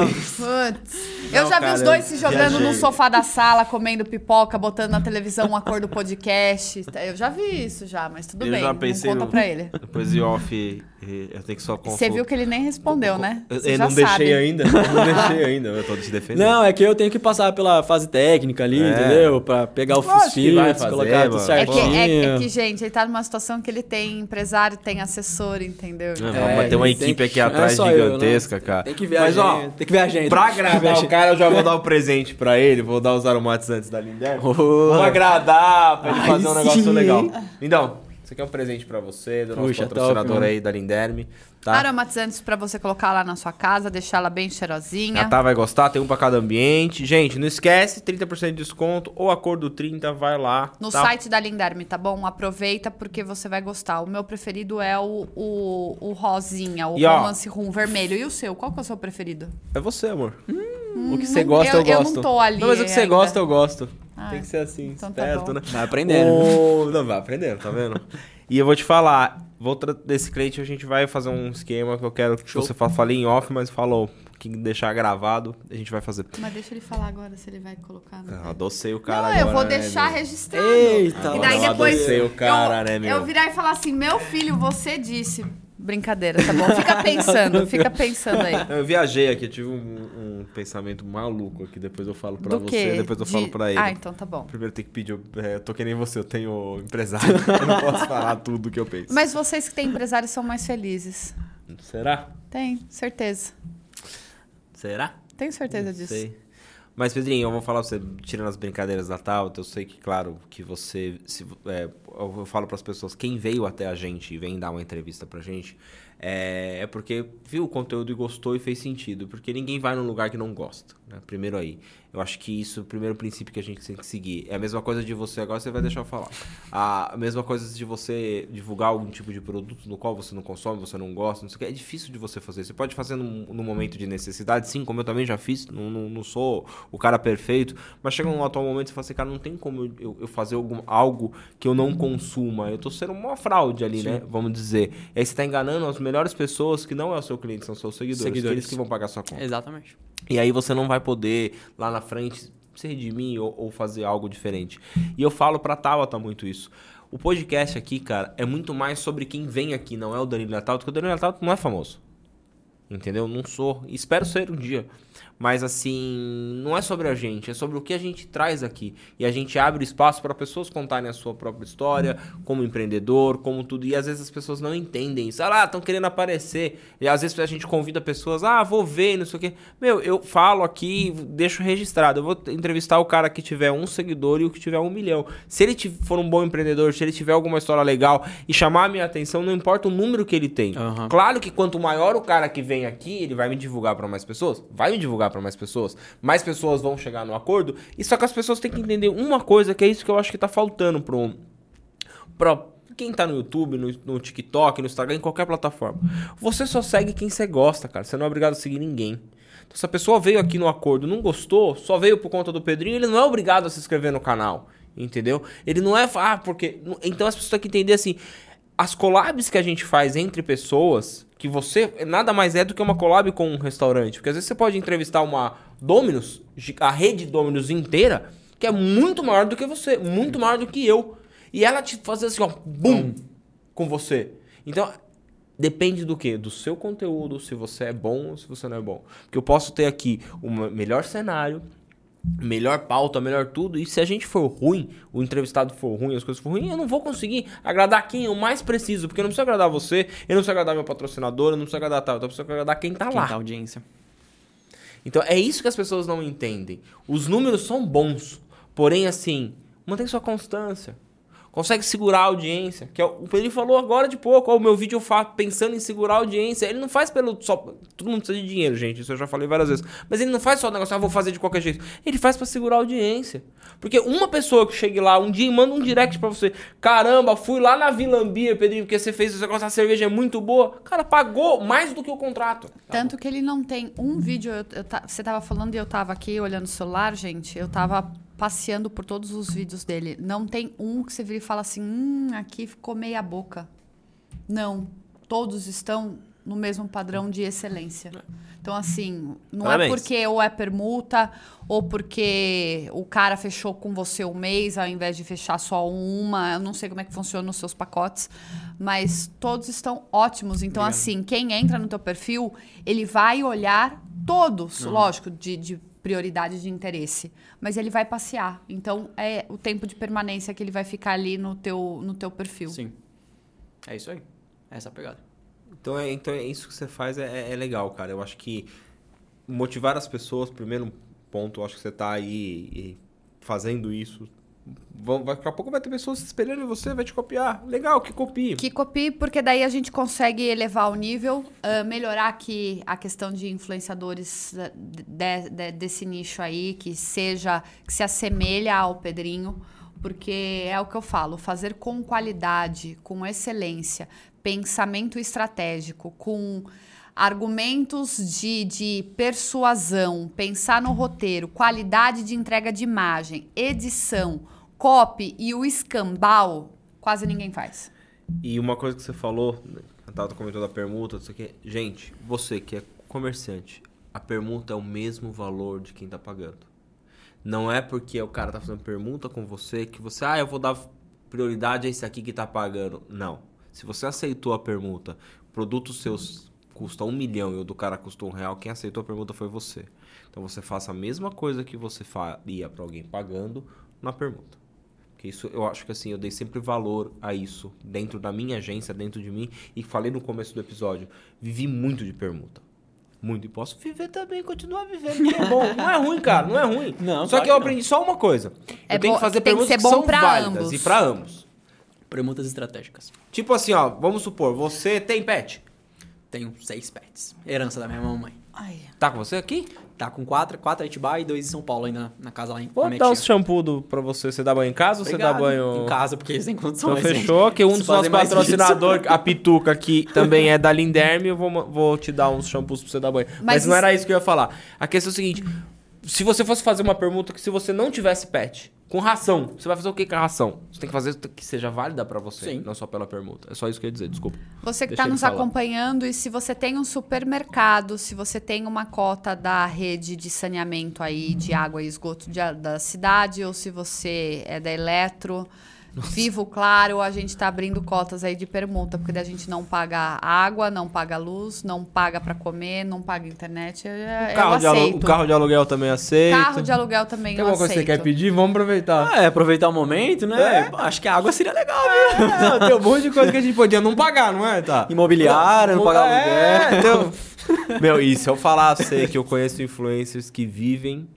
Putz. Eu não, já vi os dois se jogando viajei. no sofá da sala, comendo pipoca, botando na televisão um acordo podcast. Eu já vi isso já, mas tudo eu bem. Já pensei não conta no, pra ele. Depois de off eu tenho que só consultar. Você viu que ele nem respondeu, né? Você eu não deixei sabe. Ainda. Eu não deixei ainda. Eu tô te defendendo. Não, é que eu tenho que passar pela fase técnica ali, é. entendeu? Pra pegar o filtros, colocar tudo certinho. É que, é, é que, gente, ele tá numa situação que ele tem empresário, tem assessor, entendeu? É, é, tem uma equipe aqui atrás gigantesca, eu, cara. Tem que ver Mas, a gente. Ó, tem que ver a gente. Pra agradar o cara, eu já vou dar o um presente pra ele. Vou dar os aromatas antes da Lindé. Oh. Vou agradar pra ele Ai, fazer um negócio sim. legal. Então, isso aqui é um presente para você, do nosso Puxa, patrocinador top, aí da Linderme. Tá? Aromatizantes para você colocar lá na sua casa, deixar ela bem cheirosinha. A Tá vai gostar, tem um para cada ambiente. Gente, não esquece, 30% de desconto ou acordo 30, vai lá. No tá? site da Linderme, tá bom? Aproveita porque você vai gostar. O meu preferido é o, o, o rosinha, o e, romance rum vermelho. E o seu? Qual que é o seu preferido? É você, amor. Hum, o que você gosta, eu, eu gosto. Eu não tô ali Não, mas o que você ainda. gosta, eu gosto. Ah, Tem que ser assim, então tá esperto, tá né? Vai aprendendo. Não, vai aprendendo, tá vendo? e eu vou te falar, vou desse cliente a gente vai fazer um esquema que eu quero que Show. você fale em off, mas falou que deixar gravado, a gente vai fazer. Mas deixa ele falar agora se ele vai colocar. No ah, adocei o cara Não, agora, eu vou né, deixar meu? registrado. Eita, e daí depois adocei o cara, eu, né, meu? Eu virar e falar assim, meu filho, você disse. Brincadeira, tá bom? Fica [LAUGHS] pensando, fica pensando aí. Eu viajei aqui, tive um, um pensamento maluco aqui, depois eu falo pra Do você, quê? depois eu De... falo pra ele. Ah, então tá bom. Primeiro tem que pedir, eu, é, eu tô que nem você, eu tenho empresário, [LAUGHS] eu não posso falar tudo que eu penso. Mas vocês que têm empresários são mais felizes. Será? Tem, certeza. Será? Tenho certeza não disso. Sei. Mas, Pedrinho, eu vou falar pra você, tirando as brincadeiras da Tauta, eu sei que, claro, que você. Se, é, eu falo para as pessoas, quem veio até a gente e vem dar uma entrevista pra gente, é, é, porque viu o conteúdo e gostou e fez sentido. Porque ninguém vai num lugar que não gosta. Né? Primeiro aí. Eu acho que isso é o primeiro princípio que a gente tem que seguir. É a mesma coisa de você, agora você vai deixar eu falar. A mesma coisa de você divulgar algum tipo de produto no qual você não consome, você não gosta, não sei o que. É difícil de você fazer. Você pode fazer num, num momento de necessidade, sim, como eu também já fiz. Não, não, não, sou o cara perfeito. Mas chega num atual momento e você fala assim, cara, não tem como eu, eu fazer algum, algo que eu não consuma. Eu tô sendo uma fraude ali, sim. né? Vamos dizer. E aí você tá enganando as melhores pessoas que não é o seu cliente, são seus seguidores. seguidores. Eles que vão pagar sua conta. Exatamente. E aí você não vai poder lá na frente se redimir ou, ou fazer algo diferente. E eu falo pra Tabata muito isso. O podcast aqui, cara, é muito mais sobre quem vem aqui, não é o Danilo Natal, porque o Danilo Natal não é famoso. Entendeu? Não sou. Espero ser um dia. Mas assim, não é sobre a gente, é sobre o que a gente traz aqui. E a gente abre espaço para pessoas contarem a sua própria história, como empreendedor, como tudo. E às vezes as pessoas não entendem isso. Ah lá, estão querendo aparecer. E às vezes a gente convida pessoas, ah, vou ver, não sei o quê. Meu, eu falo aqui, deixo registrado. Eu vou entrevistar o cara que tiver um seguidor e o que tiver um milhão. Se ele for um bom empreendedor, se ele tiver alguma história legal e chamar a minha atenção, não importa o número que ele tem. Uhum. Claro que quanto maior o cara que vem aqui, ele vai me divulgar para mais pessoas? Vai me divulgar para mais pessoas, mais pessoas vão chegar no acordo. E só que as pessoas têm que entender uma coisa, que é isso que eu acho que tá faltando pro, pro quem tá no YouTube, no, no TikTok, no Instagram, em qualquer plataforma. Você só segue quem você gosta, cara. Você não é obrigado a seguir ninguém. Então, se a pessoa veio aqui no acordo não gostou, só veio por conta do Pedrinho, ele não é obrigado a se inscrever no canal. Entendeu? Ele não é. Ah, porque. Então as pessoas têm que entender assim. As collabs que a gente faz entre pessoas, que você nada mais é do que uma collab com um restaurante. Porque às vezes você pode entrevistar uma Dominus, a rede Dominus inteira, que é muito maior do que você, muito maior do que eu. E ela te fazer assim, ó, bum, com você. Então, depende do que? Do seu conteúdo, se você é bom ou se você não é bom. Porque eu posso ter aqui o melhor cenário, melhor pauta, melhor tudo. E se a gente for ruim, o entrevistado for ruim, as coisas for ruim, eu não vou conseguir agradar quem eu mais preciso. Porque eu não preciso agradar você, eu não preciso agradar meu patrocinador, eu não preciso agradar tal, eu preciso agradar quem tá Quem lá. tá audiência. Então é isso que as pessoas não entendem. Os números são bons, porém assim, mantém sua constância. Consegue segurar a audiência. Que é o Pedro falou agora de pouco. Ó, o meu vídeo eu faço pensando em segurar a audiência. Ele não faz pelo. Só, todo mundo precisa de dinheiro, gente. Isso eu já falei várias vezes. Mas ele não faz só o negócio, ah, vou fazer de qualquer jeito. Ele faz para segurar a audiência. Porque uma pessoa que chegue lá um dia e manda um direct para você. Caramba, fui lá na Vilambia, Pedrinho, porque você fez esse negócio, a cerveja é muito boa. Cara, pagou mais do que o contrato. Tanto que ele não tem um vídeo. eu- eu você tava falando e eu tava aqui olhando o celular, gente. Eu tava passeando por todos os vídeos dele. Não tem um que você vira e fala assim: hum, aqui ficou meia boca. Não. Todos estão no mesmo padrão de excelência. Então, assim, não Parabéns. é porque ou é permuta, ou porque o cara fechou com você um mês ao invés de fechar só uma. Eu não sei como é que funciona os seus pacotes, mas todos estão ótimos. Então, assim, quem entra no teu perfil, ele vai olhar todos, lógico, de, de prioridade de interesse, mas ele vai passear. Então, é o tempo de permanência que ele vai ficar ali no teu, no teu perfil. Sim. É isso aí. Essa é a pegada. Então é, então é isso que você faz é, é legal, cara. Eu acho que motivar as pessoas, primeiro ponto, eu acho que você tá aí e fazendo isso. Vai- daqui a pouco vai ter pessoas se espelhando em você, vai te copiar. Legal, que copie. Que copie, porque daí a gente consegue elevar o nível, ah, melhorar aqui a questão de influenciadores de- de- desse nicho aí, que seja, que se assemelha ao Pedrinho, porque é o que eu falo, fazer com qualidade, com excelência, pensamento estratégico, com argumentos de, de persuasão, pensar no roteiro, qualidade de entrega de imagem, edição, copy e o escambau, quase ninguém faz. E uma coisa que você falou, né, a Tata comentou da permuta, não sei o quê. Gente, você que é comerciante, a permuta é o mesmo valor de quem tá pagando. Não é porque o cara tá fazendo permuta com você que você, ah, eu vou dar prioridade a esse aqui que tá pagando. Não. Se você aceitou a permuta, produtos seus custa um milhão e o do cara custou um real, quem aceitou a permuta foi você. Então você faça a mesma coisa que você faria para alguém pagando na permuta. Porque isso eu acho que assim, eu dei sempre valor a isso dentro da minha agência, dentro de mim, e falei no começo do episódio, vivi muito de permuta. Muito. E posso viver também, continuar vivendo, que é bom. Não é ruim, cara, não é ruim. [LAUGHS] Não, só que eu que não. aprendi só uma coisa. É eu tenho bom- que fazer tem que perguntas que, bom são pra válidas ambos. e pra ambos. Permutas estratégicas. Tipo assim, ó, vamos supor, você tem pet. Tenho seis pets. Herança da minha mamãe. Ai. Tá com você aqui? Tá com quatro, quatro em Atibaia e dois em São Paulo ainda na casa lá em Vou dar uns shampoo do, pra você. Você dá banho em casa ou você dá Obrigado. banho... Em casa, porque sem Então condições. fechou, que um dos nossos patrocinadores, [LAUGHS] a Pituca, que também é da Linderme, eu vou, vou te dar uns shampoos pra você dar banho. Mas, Mas não isso- era isso que eu ia falar. A questão é o seguinte: se você fosse fazer uma pergunta que se você não tivesse pet, com ração, você vai fazer o que com a ração? Você tem que fazer que seja válida pra você, Sim. não só pela permuta. É só isso que eu ia dizer, desculpa. Você que está nos falar. acompanhando e se você tem um supermercado, se você tem uma cota da rede de saneamento aí de água e esgoto de- da cidade, ou se você é da Eletro, Vivo Claro, a gente está abrindo cotas aí de permuta, porque daí a gente não paga água, não paga luz, não paga para comer, não paga internet. Eu, eu Carro de alu- aceito. o carro de aluguel também aceita. Carro de aluguel também Tem eu alguma coisa que você quer pedir? Vamos aproveitar. Ah, é, aproveitar o momento, né? Acho que a água seria legal, viu? Ah, tem um monte de coisa que a gente podia não pagar, não é? Tá. Imobiliária, não pagar É, aluguel. então- [LAUGHS] Meu, e se eu falar a você que eu conheço influencers que vivem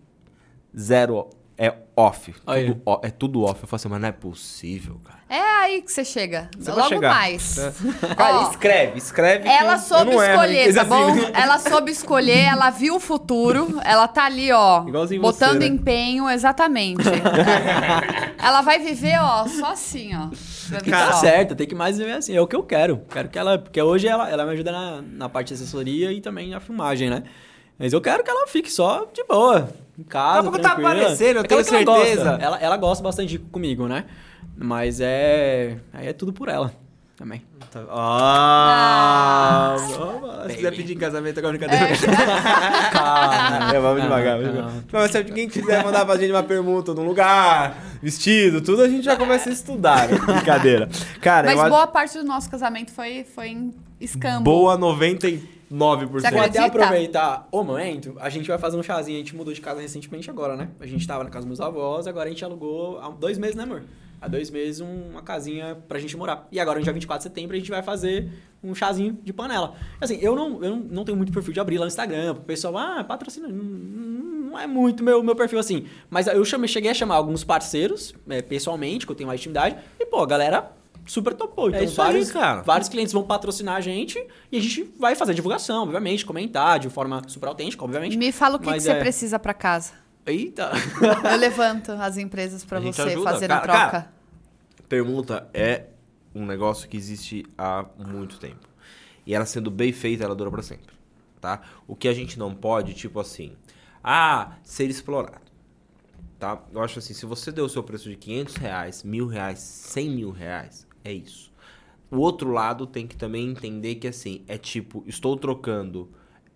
zero, é off. Tudo o- é tudo off. Eu falo assim, mas não é possível, cara. É aí que você chega. Você Logo chegar. mais. É. [LAUGHS] Cara, Ó, escreve, escreve. que Ela eu soube escolher, tá Assim, bom? Ela soube escolher, ela viu o futuro, ela tá ali, ó, Igualzinho você, botando né? empenho, exatamente. [LAUGHS] ela vai viver, ó, só assim, ó. Ver Tá certo, tem que mais viver assim. É o que eu quero. Quero que ela. Porque hoje ela, ela me ajuda na, na parte de assessoria e também na filmagem, né? Mas eu quero que ela fique só de boa, em casa. Daqui a pouco tá aparecendo, eu é tenho certeza. Gosta. Ela, ela gosta bastante comigo, né? Mas é. Aí é tudo por ela também. Tá. Ah! ah se quiser pedir em casamento agora, brincadeira. [LAUGHS] É. calma. [LAUGHS] É, vamos devagar. Vamos devagar. Mas se alguém quiser mandar pra gente uma pergunta num lugar, vestido, tudo, a gente já começa a estudar. Né? [LAUGHS] brincadeira. Cara, Mas boa parte do nosso casamento foi, foi em escambo. Boa 90 9%. Você até aproveitar o momento, a gente vai fazer um chazinho. A gente mudou de casa recentemente agora, né? A gente tava na casa dos meus avós, agora a gente alugou há dois meses, né, amor? Há dois meses uma casinha pra gente morar. E agora, no dia 24 de setembro, a gente vai fazer um chazinho de panela. Assim, eu não, eu não tenho muito perfil de abrir lá no Instagram, o pessoal, ah, patrocina. Não é muito meu, meu perfil assim. Mas eu cheguei a chamar alguns parceiros, é, pessoalmente, que eu tenho mais intimidade. E, pô, a galera super topou. Então, isso aí, vários, cara. vários clientes vão patrocinar a gente e a gente vai fazer divulgação, obviamente, comentar de forma super autêntica, obviamente. Me fala o que, que você é- precisa pra casa. Eita! Eu levanto as empresas pra A gente você ajuda. fazer Cara, troca. cara, Permuta é um negócio que existe há muito tempo. E ela sendo bem feita, ela dura pra sempre. Tá? O que a gente não pode, tipo assim, ah, ser explorado. Tá? Eu acho assim, se você deu o seu preço de 500 reais, mil reais, 100 mil reais, é isso. O outro lado tem que também entender que assim, é tipo, estou trocando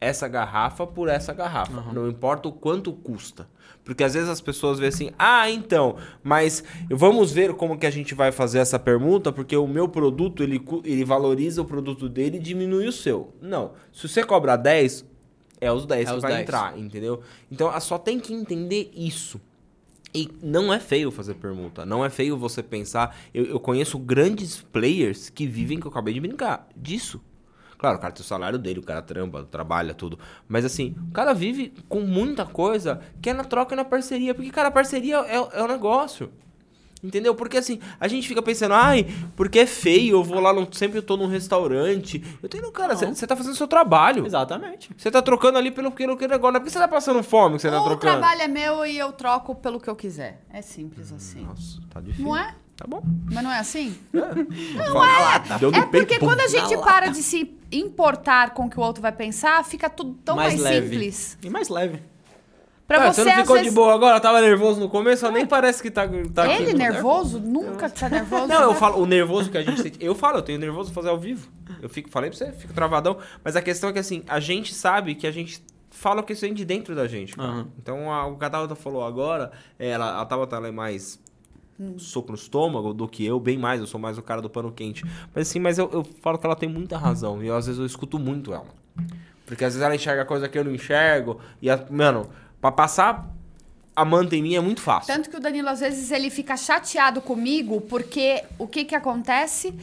essa garrafa por essa garrafa. Não importa o quanto custa. Porque às vezes as pessoas veem assim, ah, então, mas vamos ver como que a gente vai fazer essa permuta, porque o meu produto, ele, ele valoriza o produto dele e diminui o seu. Não. Se você cobra 10, é os 10 É que os vai 10. entrar, entendeu? Então, só tem que entender isso. E não é feio fazer permuta. Não é feio você pensar. Eu, eu conheço grandes players que vivem, que eu acabei de brincar, disso. Claro, o cara tem o salário dele, o cara trampa, trabalha, tudo. Mas assim, o cara vive com muita coisa que é na troca e na parceria. Porque, cara, a parceria é, é o negócio. Entendeu? Porque assim, a gente fica pensando, ai, porque é feio, eu vou lá, no, sempre eu tô num restaurante. Eu tenho, cara, Não. você tá fazendo o seu trabalho. Exatamente. Você tá trocando ali pelo que aquele negócio. Não é porque você tá passando fome que você tá o trocando. trabalho é meu e eu troco pelo que eu quiser. É simples assim. Nossa, tá difícil. Não é? Tá bom. Mas não é assim? Não é. Deu no É peito, porque pum. quando a gente na para de se importar com o que o outro vai pensar, fica tudo tão mais, leve. simples. E mais leve. Pra Ah, você, não às ficou vezes... de boa agora? Tava nervoso no começo, nem parece que tá... tá Ele nervoso? Nunca tá nervoso. Não, eu né? falo, o nervoso que a gente sente. Eu falo, eu tenho nervoso fazer ao vivo. Eu fico, falei pra você, fico travadão. Mas a questão é que assim, a gente sabe que a gente fala o que vem de dentro da gente. Aham. Então a, o que a Tabata falou agora, é, ela, a Tabata ela é mais soco no estômago do que eu, bem mais, eu sou mais o cara do pano quente. Mas assim, mas eu, eu falo que ela tem muita razão. E eu, às vezes eu escuto muito ela. Porque às vezes ela enxerga coisa que eu não enxergo. E, a- mano, pra passar a manta em mim é muito fácil. Tanto que o Danilo, às vezes, ele fica chateado comigo, porque o que que acontece?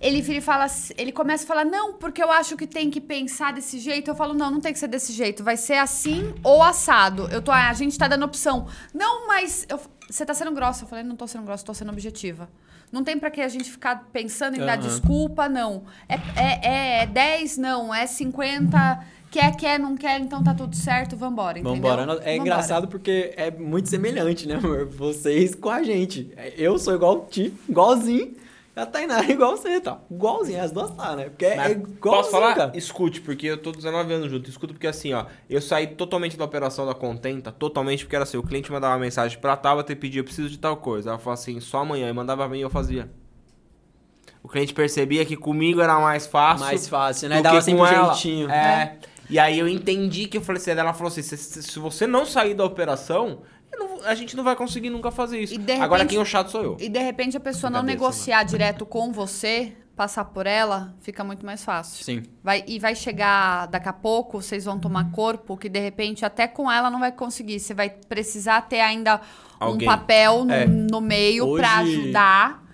Ele vira e fala, ele começa a falar, não, porque eu acho que tem que pensar desse jeito. Eu falo, não, não tem que ser desse jeito. Vai ser assim ou assado. Eu tô, ah, a gente tá dando opção. Não, mas eu- você tá sendo grossa. Eu falei, não tô sendo grossa, tô sendo objetiva. Não tem pra que a gente ficar pensando em dar Aham. desculpa, não. É, é, é, é 10, não. É 50. Quer, quer, não quer, então tá tudo certo, vambora, entendeu? Vambora. É Vambora. engraçado porque é muito semelhante, né, amor? Vocês com a gente. Eu sou igual o Ti, igualzinho. A Tainara é igual você, tá? Igualzinho, as duas tá, né? Porque é Mas igualzinho, Posso falar? cara. Escute, porque eu tô 19 anos junto. Escuta porque assim, ó, eu saí totalmente da operação da Contenta, totalmente porque era assim, o cliente mandava uma mensagem pra Tabata e pedia, eu preciso de tal coisa. Ela falava assim, só amanhã, e mandava bem e eu fazia. O cliente percebia que comigo era mais fácil. Mais fácil, né? Dava sempre um jeitinho. É. E aí eu entendi que eu falei assim, ela falou assim, se, se- você não sair da operação, a gente não vai conseguir nunca fazer isso. E de Agora repente- quem é o chato sou eu. E de repente a pessoa não Cabeça, negociar direto com você, passar por ela, fica muito mais fácil. Sim. Vai, e vai chegar daqui a pouco, vocês vão tomar corpo, que de repente até com ela não vai conseguir. Você vai precisar ter ainda Alguém. um papel no, É. no meio pra Hoje- ajudar.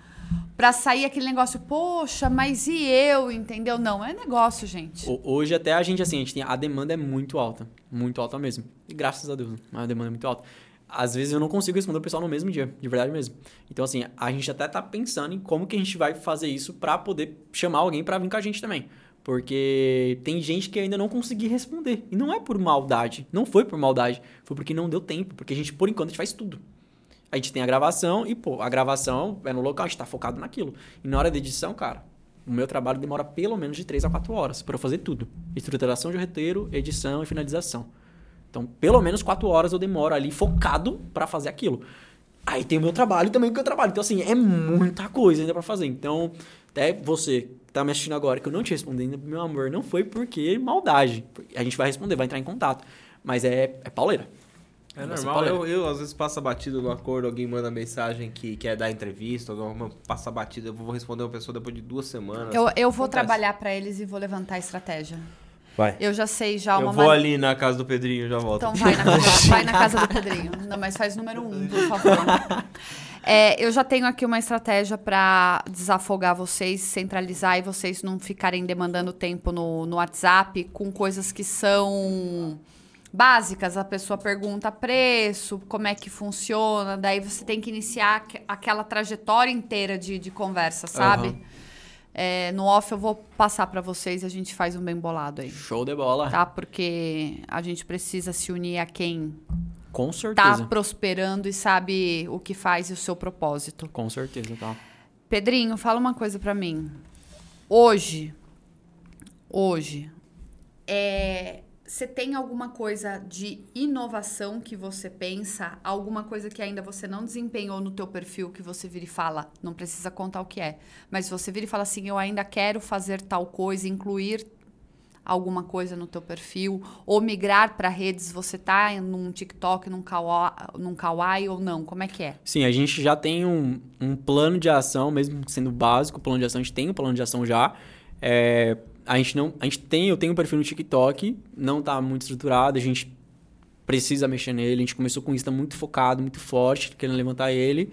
Pra sair aquele negócio, poxa, mas e eu, entendeu? Não, é negócio, gente. Ho- Hoje até a gente, assim, a gente tem. A demanda é muito alta. Muito alta mesmo. E graças a Deus, né? a demanda é muito alta. Às vezes eu não consigo responder o pessoal no mesmo dia, de verdade mesmo. Então, assim, a gente até tá pensando em como que a gente vai fazer isso pra poder chamar alguém pra vir com a gente também. Porque tem gente que ainda não conseguiu responder. E não é por maldade. Não foi por maldade. Foi porque não deu tempo. Porque a gente, por enquanto, a gente faz tudo. A gente tem a gravação e, pô, a gravação é no local, a gente tá focado naquilo. E na hora da edição, cara, o meu trabalho demora pelo menos de 3 a 4 horas eu fazer tudo. Estruturação de roteiro, edição e finalização. Então, pelo menos quatro horas eu demoro ali focado para fazer aquilo. Aí tem o meu trabalho também que eu trabalho. Então, assim, é muita coisa ainda para fazer. Então, até você que tá me assistindo agora, que eu não te respondi ainda, meu amor, não foi porque maldade. A gente vai responder, vai entrar em contato. Mas é, é pauleira. É normal, eu, eu às vezes passo batido no acordo, alguém manda mensagem que quer dar entrevista, alguma passa batida, eu vou responder uma pessoa depois de duas semanas. Eu, eu vou Acontece. trabalhar pra eles e vou levantar a estratégia. Vai. Eu já sei já Eu uma vou ma- ali na casa do Pedrinho, já volto. Então vai na, casa, vai na casa do [LAUGHS] Pedrinho. Não, mas faz número um, por favor. É, eu já tenho aqui uma estratégia para desafogar vocês, centralizar e vocês não ficarem demandando tempo no, no WhatsApp com coisas que são básicas. A pessoa pergunta preço, como é que funciona, daí você tem que iniciar aqu- aquela trajetória inteira de, de conversa, sabe? Aham. É, no off eu vou passar para vocês e a gente faz um bem bolado aí. Show de bola. Tá? Porque a gente precisa se unir a quem Com tá certeza. prosperando e sabe o que faz e o seu propósito. Com certeza, tá? Pedrinho, fala uma coisa pra mim. Hoje, hoje, é, você tem alguma coisa de inovação que você pensa? Alguma coisa que ainda você não desempenhou no teu perfil que você vira e fala? Não precisa contar o que é. Mas você vira e fala assim, eu ainda quero fazer tal coisa, incluir alguma coisa no teu perfil ou migrar para redes, você tá num TikTok, num Kawaii, num Kawaii ou não? Como é que é? Sim, a gente já tem um, um plano de ação, mesmo sendo básico, plano de ação, a gente tem um plano de ação já. É, a gente não. A gente tem, eu tenho um perfil no TikTok, não tá muito estruturado, a gente precisa mexer nele. A gente começou com o Insta muito focado, muito forte, querendo levantar ele.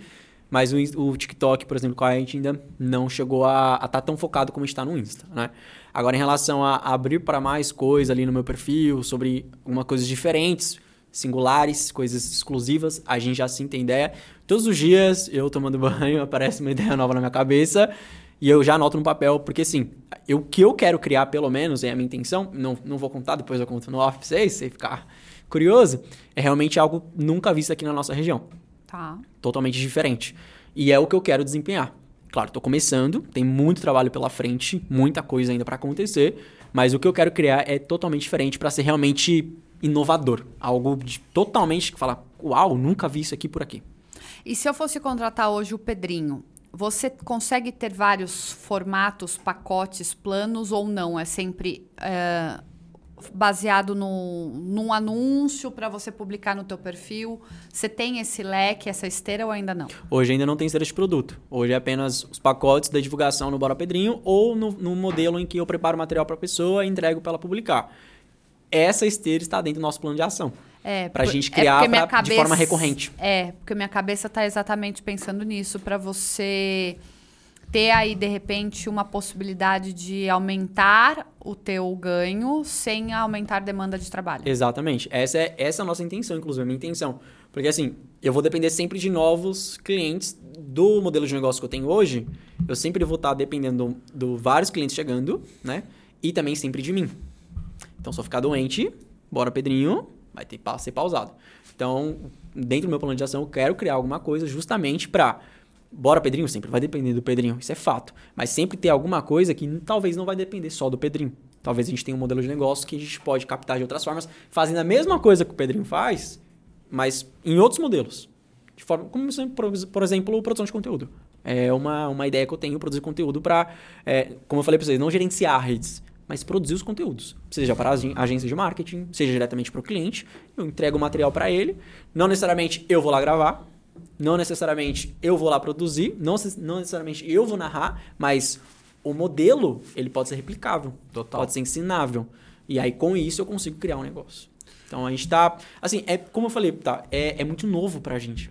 Mas o, o TikTok, por exemplo, com a gente ainda não chegou a estar tão focado como está no Insta, né? Agora, em relação a abrir para mais coisa ali no meu perfil, sobre algumas coisas diferentes, singulares, coisas exclusivas, a gente já sim tem ideia. Todos os dias, eu tomando [LAUGHS] banho, aparece uma ideia nova na minha cabeça e eu já anoto no papel, porque assim, o que eu quero criar, pelo menos, é a minha intenção, não, não vou contar, depois eu conto no off pra vocês, se ficar curioso, é realmente algo nunca visto aqui na nossa região Tá. totalmente diferente. E é o que eu quero desempenhar. Claro, estou começando, tem muito trabalho pela frente, muita coisa ainda para acontecer, mas o que eu quero criar é totalmente diferente para ser realmente inovador, algo de, totalmente que fala, uau, nunca vi isso aqui por aqui. E se eu fosse contratar hoje o Pedrinho, você consegue ter vários formatos, pacotes, planos ou não? É sempre é, baseado no, num anúncio para você publicar no teu perfil? Você tem esse leque, essa esteira ou ainda não? Hoje ainda não tem esteira de produto. Hoje é apenas os pacotes da divulgação no Bora Pedrinho ou no, no modelo em que eu preparo material para a pessoa e entrego para ela publicar. Essa esteira está dentro do nosso plano de ação. É, Pra por- gente é criar minha pra- de forma recorrente. É, porque minha cabeça tá exatamente pensando nisso, para você ter aí, de repente, uma possibilidade de aumentar o teu ganho sem aumentar a demanda de trabalho. Exatamente. Essa é, essa é a nossa intenção, inclusive, a minha intenção. Porque assim, eu vou depender sempre de novos clientes do modelo de negócio que eu tenho hoje. Eu sempre vou estar dependendo do, do vários clientes chegando, né? E também sempre de mim. Então, se eu ficar doente, bora Pedrinho, vai ter que ser pausado. Então, dentro do meu plano de ação, eu quero criar alguma coisa justamente para Bora Pedrinho, sempre vai depender do Pedrinho, isso é fato. Mas sempre ter alguma coisa que talvez não vai depender só do Pedrinho. Talvez a gente tenha um modelo de negócio que a gente pode captar de outras formas, fazendo a mesma coisa que o Pedrinho faz, mas em outros modelos. De forma, como, por exemplo, produção de conteúdo. É uma, uma ideia que eu tenho, produzir conteúdo para, como eu falei para vocês, não gerenciar redes, mas produzir os conteúdos. Seja para as agências de marketing, seja diretamente para o cliente. Eu entrego o material para ele. Não necessariamente eu vou lá gravar, não necessariamente eu vou lá produzir, não, não necessariamente eu vou narrar, mas o modelo ele pode ser replicável, Total. pode ser ensinável. E aí com isso eu consigo criar um negócio. Então a gente tá, assim, é como eu falei, tá, é, é muito novo pra gente.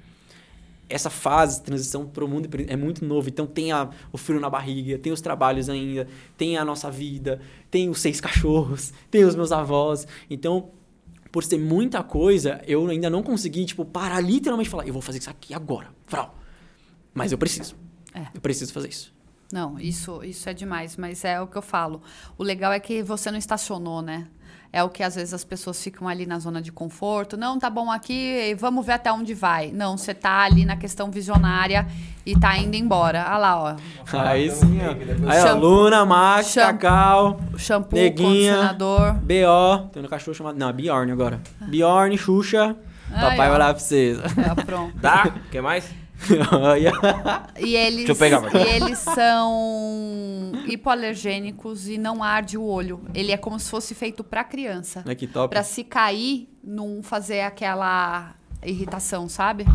Essa fase de transição para o mundo é muito novo, então tem a- o frio na barriga, tem os trabalhos ainda, tem a nossa vida, tem os seis [LAUGHS] cachorros, tem os meus avós. Então, por ser muita coisa, eu ainda não consegui, tipo, parar literalmente e falar, eu vou fazer isso aqui agora, Vral. Mas eu preciso. É. Eu preciso fazer isso. Não, isso, isso é demais, mas é o que eu falo. O legal é que você não estacionou, né? É o que às vezes as pessoas ficam ali na zona de conforto. Não, tá bom aqui, vamos ver até onde vai. Não, você tá ali na questão visionária e tá indo embora. Olha lá, ó. Aí sim, ó. Aí, ó. Luna, Max, Shampoo. Cacau, Shampoo, Neguinha. condicionador. B.O. Tem um cachorro chamado... Não, Bjorn agora. Bjorn, Xuxa. Ai, Papai ó. vai lá pra vocês. É, pronto. Dá? [LAUGHS] Quer mais? E eles, Deixa eu pegar, e eles são hipoalergênicos e não arde o olho. Ele é como se fosse feito pra criança. Olha que top. Pra se cair, não fazer aquela irritação, sabe?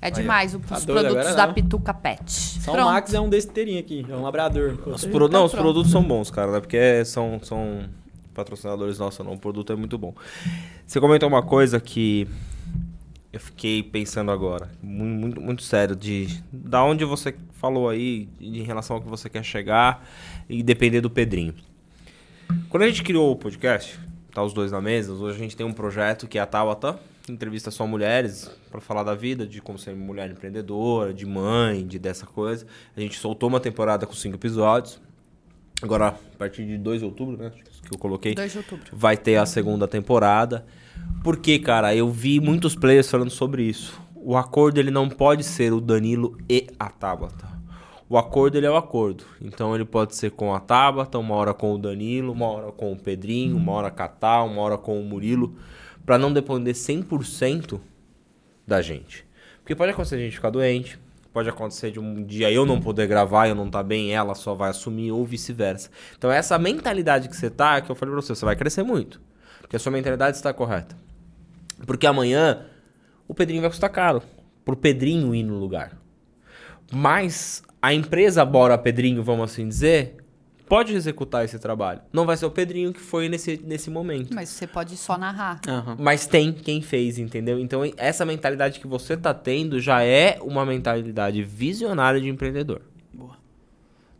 É demais Tá os produtos da não. Pituca Pet. Só o Pronto. Max é um desse inteirinho aqui. É um labrador. Os pro- Não, os pronto. produtos são bons, cara, né? Porque são, são patrocinadores nossos, não. O produto é muito bom. Você comentou uma coisa que eu fiquei pensando agora, muito, muito, sério, de da onde você falou aí, em relação ao que você quer chegar e depender do Pedrinho. Quando a gente criou o podcast, tá os dois na mesa, hoje a gente tem um projeto que é a Tabata, que entrevista só mulheres para falar da vida, de como ser mulher empreendedora, de mãe, de dessa coisa. A gente soltou uma temporada com cinco episódios. Agora, a partir de 2 de outubro, né? Acho que eu coloquei 2 de outubro. vai ter a segunda temporada. Porque, cara, eu vi muitos players falando sobre isso. O acordo ele não pode ser o Danilo e a Tabata. O acordo ele é o acordo. Então ele pode ser com a Tabata, uma hora com o Danilo, uma hora com o Pedrinho, uma hora com a Tal, uma hora com o Murilo, Pra não depender 100% da gente. Porque pode acontecer a gente ficar doente, pode acontecer de um dia eu não poder gravar, eu não tá bem, ela só vai assumir ou vice-versa. Então essa mentalidade que você tá, que eu falei pra você, você vai crescer muito. Porque a sua mentalidade está correta. Porque amanhã o Pedrinho vai custar caro. Pro Pedrinho ir no lugar. Mas a empresa Bora Pedrinho, vamos assim dizer, pode executar esse trabalho. Não vai ser o Pedrinho que foi nesse, nesse momento. Mas você pode só narrar. Aham. Mas tem quem fez, entendeu? Então essa mentalidade que você tá tendo já é uma mentalidade visionária de empreendedor. Boa.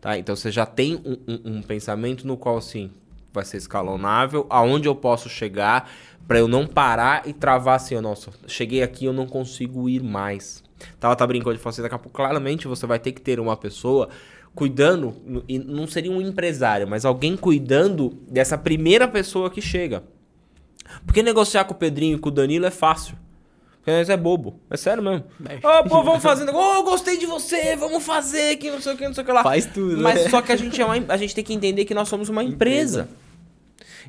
Tá? Então você já tem um, um- um pensamento no qual assim vai ser escalonável, aonde eu posso chegar para eu não parar e travar assim, nossa, cheguei aqui eu não consigo ir mais. Tava tá brincando de falar assim, daqui a pouco claramente você vai ter que ter uma pessoa cuidando e não seria um empresário, mas alguém cuidando dessa primeira pessoa que chega. Porque negociar com o Pedrinho e com o Danilo é fácil. Porque nós é bobo. É sério mesmo. Ô, pô, vamos fazer. Ô, eu gostei de você, vamos fazer, que não sei o que, não sei o que lá. Faz tudo, Mas né? só que a gente, é uma, a gente tem que entender que nós somos uma empresa.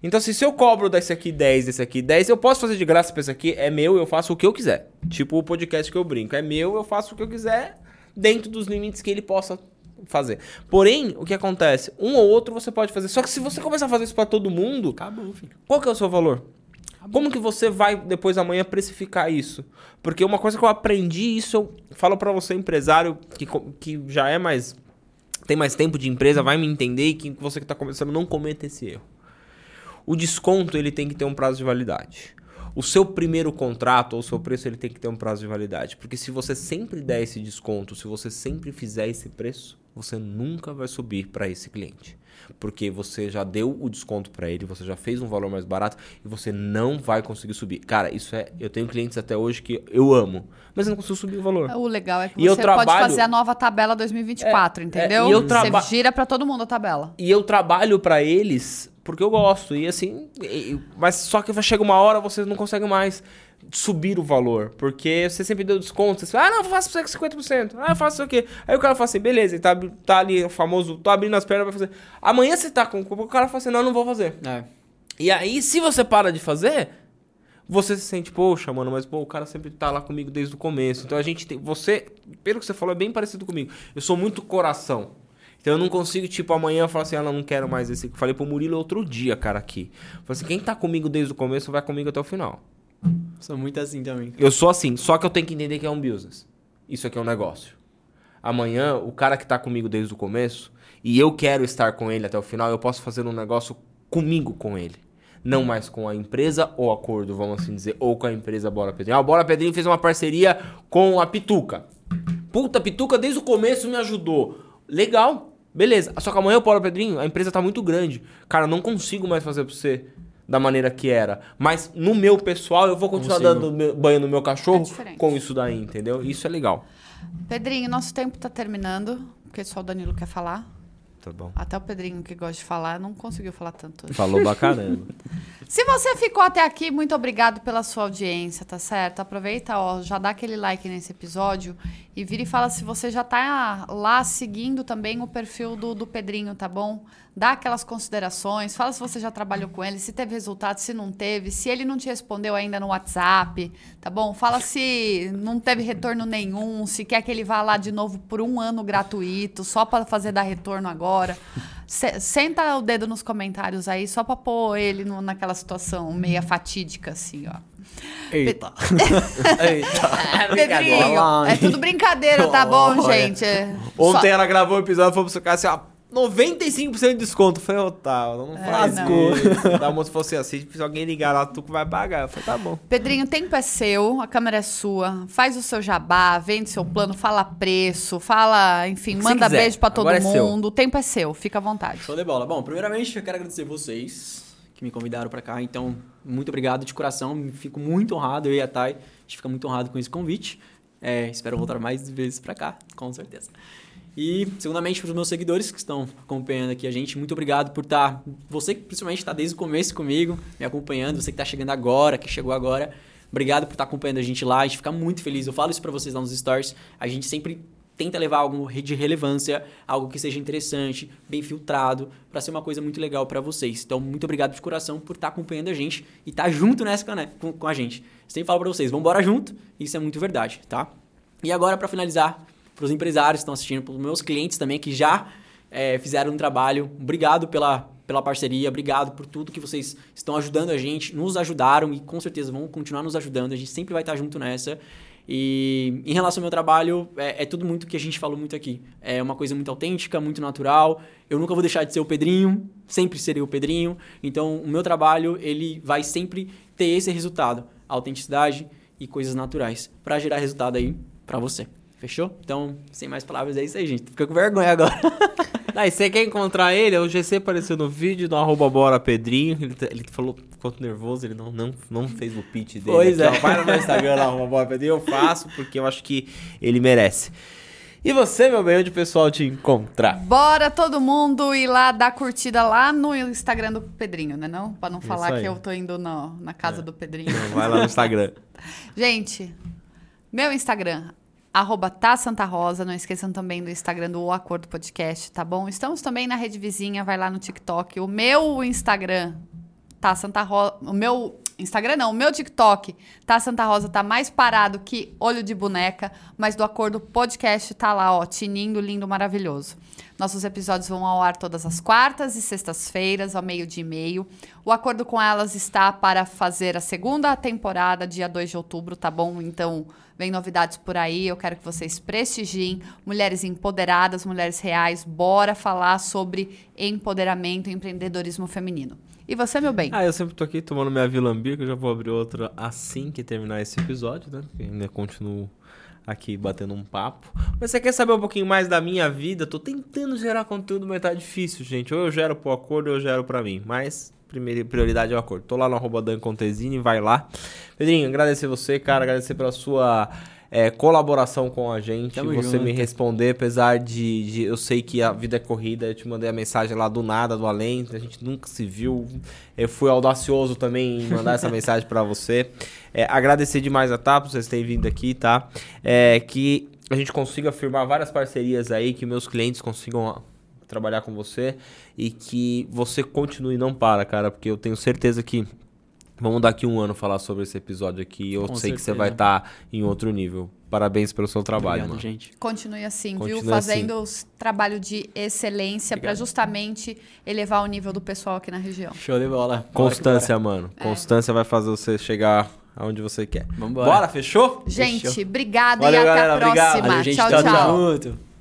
Então, assim, se eu cobro desse aqui 10, desse aqui 10, eu posso fazer de graça pra esse aqui, é meu, eu faço o que eu quiser. Tipo o podcast que eu brinco. É meu, eu faço o que eu quiser, dentro dos limites que ele possa fazer. Porém, o que acontece? Um ou outro você pode fazer. Só que se você começar a fazer isso pra todo mundo, Acabou, filho. qual que é o seu valor? Como que você vai depois amanhã precificar isso? Porque uma coisa que eu aprendi, isso eu falo pra você empresário que, que já é mais tem mais tempo de empresa, vai me entender e que você que tá começando não cometa esse erro. O desconto ele tem que ter um prazo de validade. O seu primeiro contrato ou o seu preço ele tem que ter um prazo de validade, porque se você sempre der esse desconto, se você sempre fizer esse preço, você nunca vai subir para esse cliente. Porque você já deu o desconto para ele, você já fez um valor mais barato e você não vai conseguir subir. Cara, isso é, eu tenho clientes até hoje que eu amo, mas eu não consigo subir o valor. O legal é que E você pode trabalho- fazer a nova tabela 2024, É, é, entendeu? e eu traba- Você gira pra todo mundo a tabela. E eu trabalho pra eles porque eu gosto. E assim, e- mas só que vai chegar uma hora você não consegue mais subir o valor. Porque você sempre deu desconto. Você fala, ah, não, eu faço pra você com 50%. Ah, eu faço isso aqui. Aí o cara fala assim, beleza, ele tá, tá ali o famoso, tô abrindo as pernas, vai fazer. Amanhã você tá com. O cara fala assim, não, eu não vou fazer. É. E aí, se você para de fazer, você se sente, poxa, mano, mas pô, o cara sempre tá lá comigo desde o começo. Então a gente tem. Você, pelo que você falou, é bem parecido comigo. Eu sou muito coração. Então eu não consigo, tipo, amanhã falar assim, ah, não, não quero mais esse. Falei pro Murilo outro dia, cara, aqui. Falei assim, quem tá comigo desde o começo vai comigo até o final. Sou muito assim também. Eu sou assim, só que eu tenho que entender que é um business. Isso aqui é um negócio. Amanhã, o cara que tá comigo desde o começo, e eu quero estar com ele até o final, eu posso fazer um negócio comigo com ele. Não mais com a empresa ou acordo, vamos assim dizer, ou com a empresa Bora Pedrinho. Ah, Bora Pedrinho fez uma parceria com a Pituca. Puta, a Pituca desde o começo me ajudou. Legal, beleza. Só que amanhã o Bora Pedrinho, a empresa tá muito grande. Cara, eu não consigo mais fazer pra você da maneira que era. Mas no meu pessoal, eu vou continuar Consigo. dando meu- banho no meu cachorro É com isso daí, entendeu? Isso é legal. Pedrinho, nosso tempo tá terminando. porque só o Danilo quer falar. Tá bom. Até o Pedrinho, que gosta de falar, não conseguiu falar tanto hoje. Falou caramba. [LAUGHS] Se você ficou até aqui, muito obrigado pela sua audiência, tá certo? Aproveita, ó, já dá aquele like nesse episódio e vira e fala se você já tá lá seguindo também o perfil do, do Pedrinho, tá bom? Dá aquelas considerações, fala se você já trabalhou com ele, se teve resultado, se não teve, se ele não te respondeu ainda no WhatsApp, tá bom? Fala se não teve retorno nenhum, se quer que ele vá lá de novo por um ano gratuito, só para fazer dar retorno agora. Se- senta o dedo nos comentários aí, só pra pôr ele no- naquela situação meia fatídica, assim, ó. Eita. [LAUGHS] Eita. Pedrinho, Olá. é tudo brincadeira, tá bom, gente? É Ontem só- ela gravou o episódio e falou pro seu assim, ó, 95% de desconto. Eu falei, Otávio, não faz não. isso. Da moça falou assim, ó, se alguém ligar lá, tu vai pagar. Eu falei, tá bom. Pedrinho, o tempo é seu, a câmera é sua. Faz o seu jabá, vende seu plano, fala preço, fala, enfim, manda quiser. beijo pra todo Agora é mundo. O tempo é seu, fica à vontade. Show de bola. Bom, primeiramente eu quero agradecer vocês que me convidaram pra cá. Então, muito obrigado de coração. Fico muito honrado, eu e a Thay. A gente fica muito honrado com esse convite. É, espero voltar mais vezes pra cá, com certeza. E, segundamente, para os meus seguidores que estão acompanhando aqui a gente, muito obrigado por estar. Você que principalmente está desde o começo comigo, me acompanhando, você que está chegando agora, que chegou agora. Obrigado por estar acompanhando a gente lá. A gente fica muito feliz. Eu falo isso para vocês lá nos stories. A gente sempre tenta levar algo de relevância, algo que seja interessante, bem filtrado, para ser uma coisa muito legal para vocês. Então, muito obrigado de coração por estar acompanhando a gente e estar junto nessa né, com, com a gente. Sempre falo para vocês, vamos embora junto. Isso é muito verdade, tá? E agora, para finalizar, para os empresários que estão assistindo, para os meus clientes também que já é, fizeram um trabalho, obrigado pela, pela parceria, obrigado por tudo que vocês estão ajudando a gente, nos ajudaram e com certeza vão continuar nos ajudando. A gente sempre vai estar junto nessa. E em relação ao meu trabalho, é, é tudo muito que a gente falou muito aqui. É uma coisa muito autêntica, muito natural. Eu nunca vou deixar de ser o Pedrinho, sempre serei o Pedrinho. Então, o meu trabalho, ele vai sempre ter esse resultado, autenticidade e coisas naturais, para gerar resultado aí para você. Fechou? Então, sem mais palavras, é isso aí, gente. Fica com vergonha agora. [LAUGHS] Aí, você quer encontrar ele? O GC apareceu no vídeo do arroba bora Pedrinho. Ele, t- ele falou, ficou nervoso, ele não, não, não fez o pitch dele. Pois Aqui, é. ó, vai no meu Instagram lá, arroba bora Pedrinho. Eu faço porque eu acho que ele merece. E você, meu bem, onde o pessoal te encontrar? Bora todo mundo ir lá dar curtida lá no Instagram do Pedrinho, né não? Pra não Isso falar aí. que eu tô indo no- na casa do Pedrinho. Vai lá no Instagram. [LAUGHS] Gente, meu Instagram, arroba tá Santa Rosa. Não esqueçam também do Instagram do O Acordo Podcast, tá bom? Estamos também na rede vizinha, vai lá no TikTok. O meu Instagram, tá Santa Rosa. O meu Instagram não, o meu TikTok, tá Santa Rosa, tá mais parado que olho de boneca, mas do Acordo Podcast tá lá, ó, tinindo, lindo, maravilhoso. Nossos episódios vão ao ar todas as quartas e sextas-feiras, ao meio-dia e meio. O acordo com elas está para fazer a segunda temporada, dia 2 de outubro, tá bom? Então, vem novidades por aí. Eu quero que vocês prestigiem mulheres empoderadas, mulheres reais. Bora falar sobre empoderamento e empreendedorismo feminino. E você, meu bem? Ah, eu sempre tô aqui tomando minha Vilambir, que eu já vou abrir outra assim que terminar esse episódio, né? Porque ainda continuo aqui batendo um papo. Mas você quer saber um pouquinho mais da minha vida? Tô tentando gerar conteúdo, mas tá difícil, gente. Ou eu gero pro acordo ou eu gero pra mim. Mas primeira prioridade é o acordo. Tô lá no arroba Dan Contesini, vai lá. Pedrinho, agradecer você, cara. Agradecer pela sua é, colaboração com a gente. Tamo você junto. me responder, apesar de, de- Eu sei que a vida é corrida. Eu te mandei a mensagem lá do nada, do além. A gente nunca se viu. Eu fui audacioso também em mandar essa [LAUGHS] mensagem pra você. É, agradecer demais a TAP, vocês terem vindo aqui, tá? É, que a gente consiga firmar várias parcerias aí, que meus clientes consigam trabalhar com você e que você continue e não para, cara, porque eu tenho certeza que vamos daqui um ano falar sobre esse episódio aqui. Eu Com sei que você certeza. vai estar em outro nível. Parabéns pelo seu trabalho, Obrigado, mano. gente. Continue assim, viu? Continue Fazendo os trabalho de excelência para Obrigado. justamente elevar o nível do pessoal aqui na região. Show de bola. Constância, mano. Constância vai fazer você chegar aonde você quer. Vambora. Bora, fechou? Gente, Fechou. obrigada Valeu, e até galera, a obrigado. próxima. Valeu, gente. tchau, Tamo tchau. junto.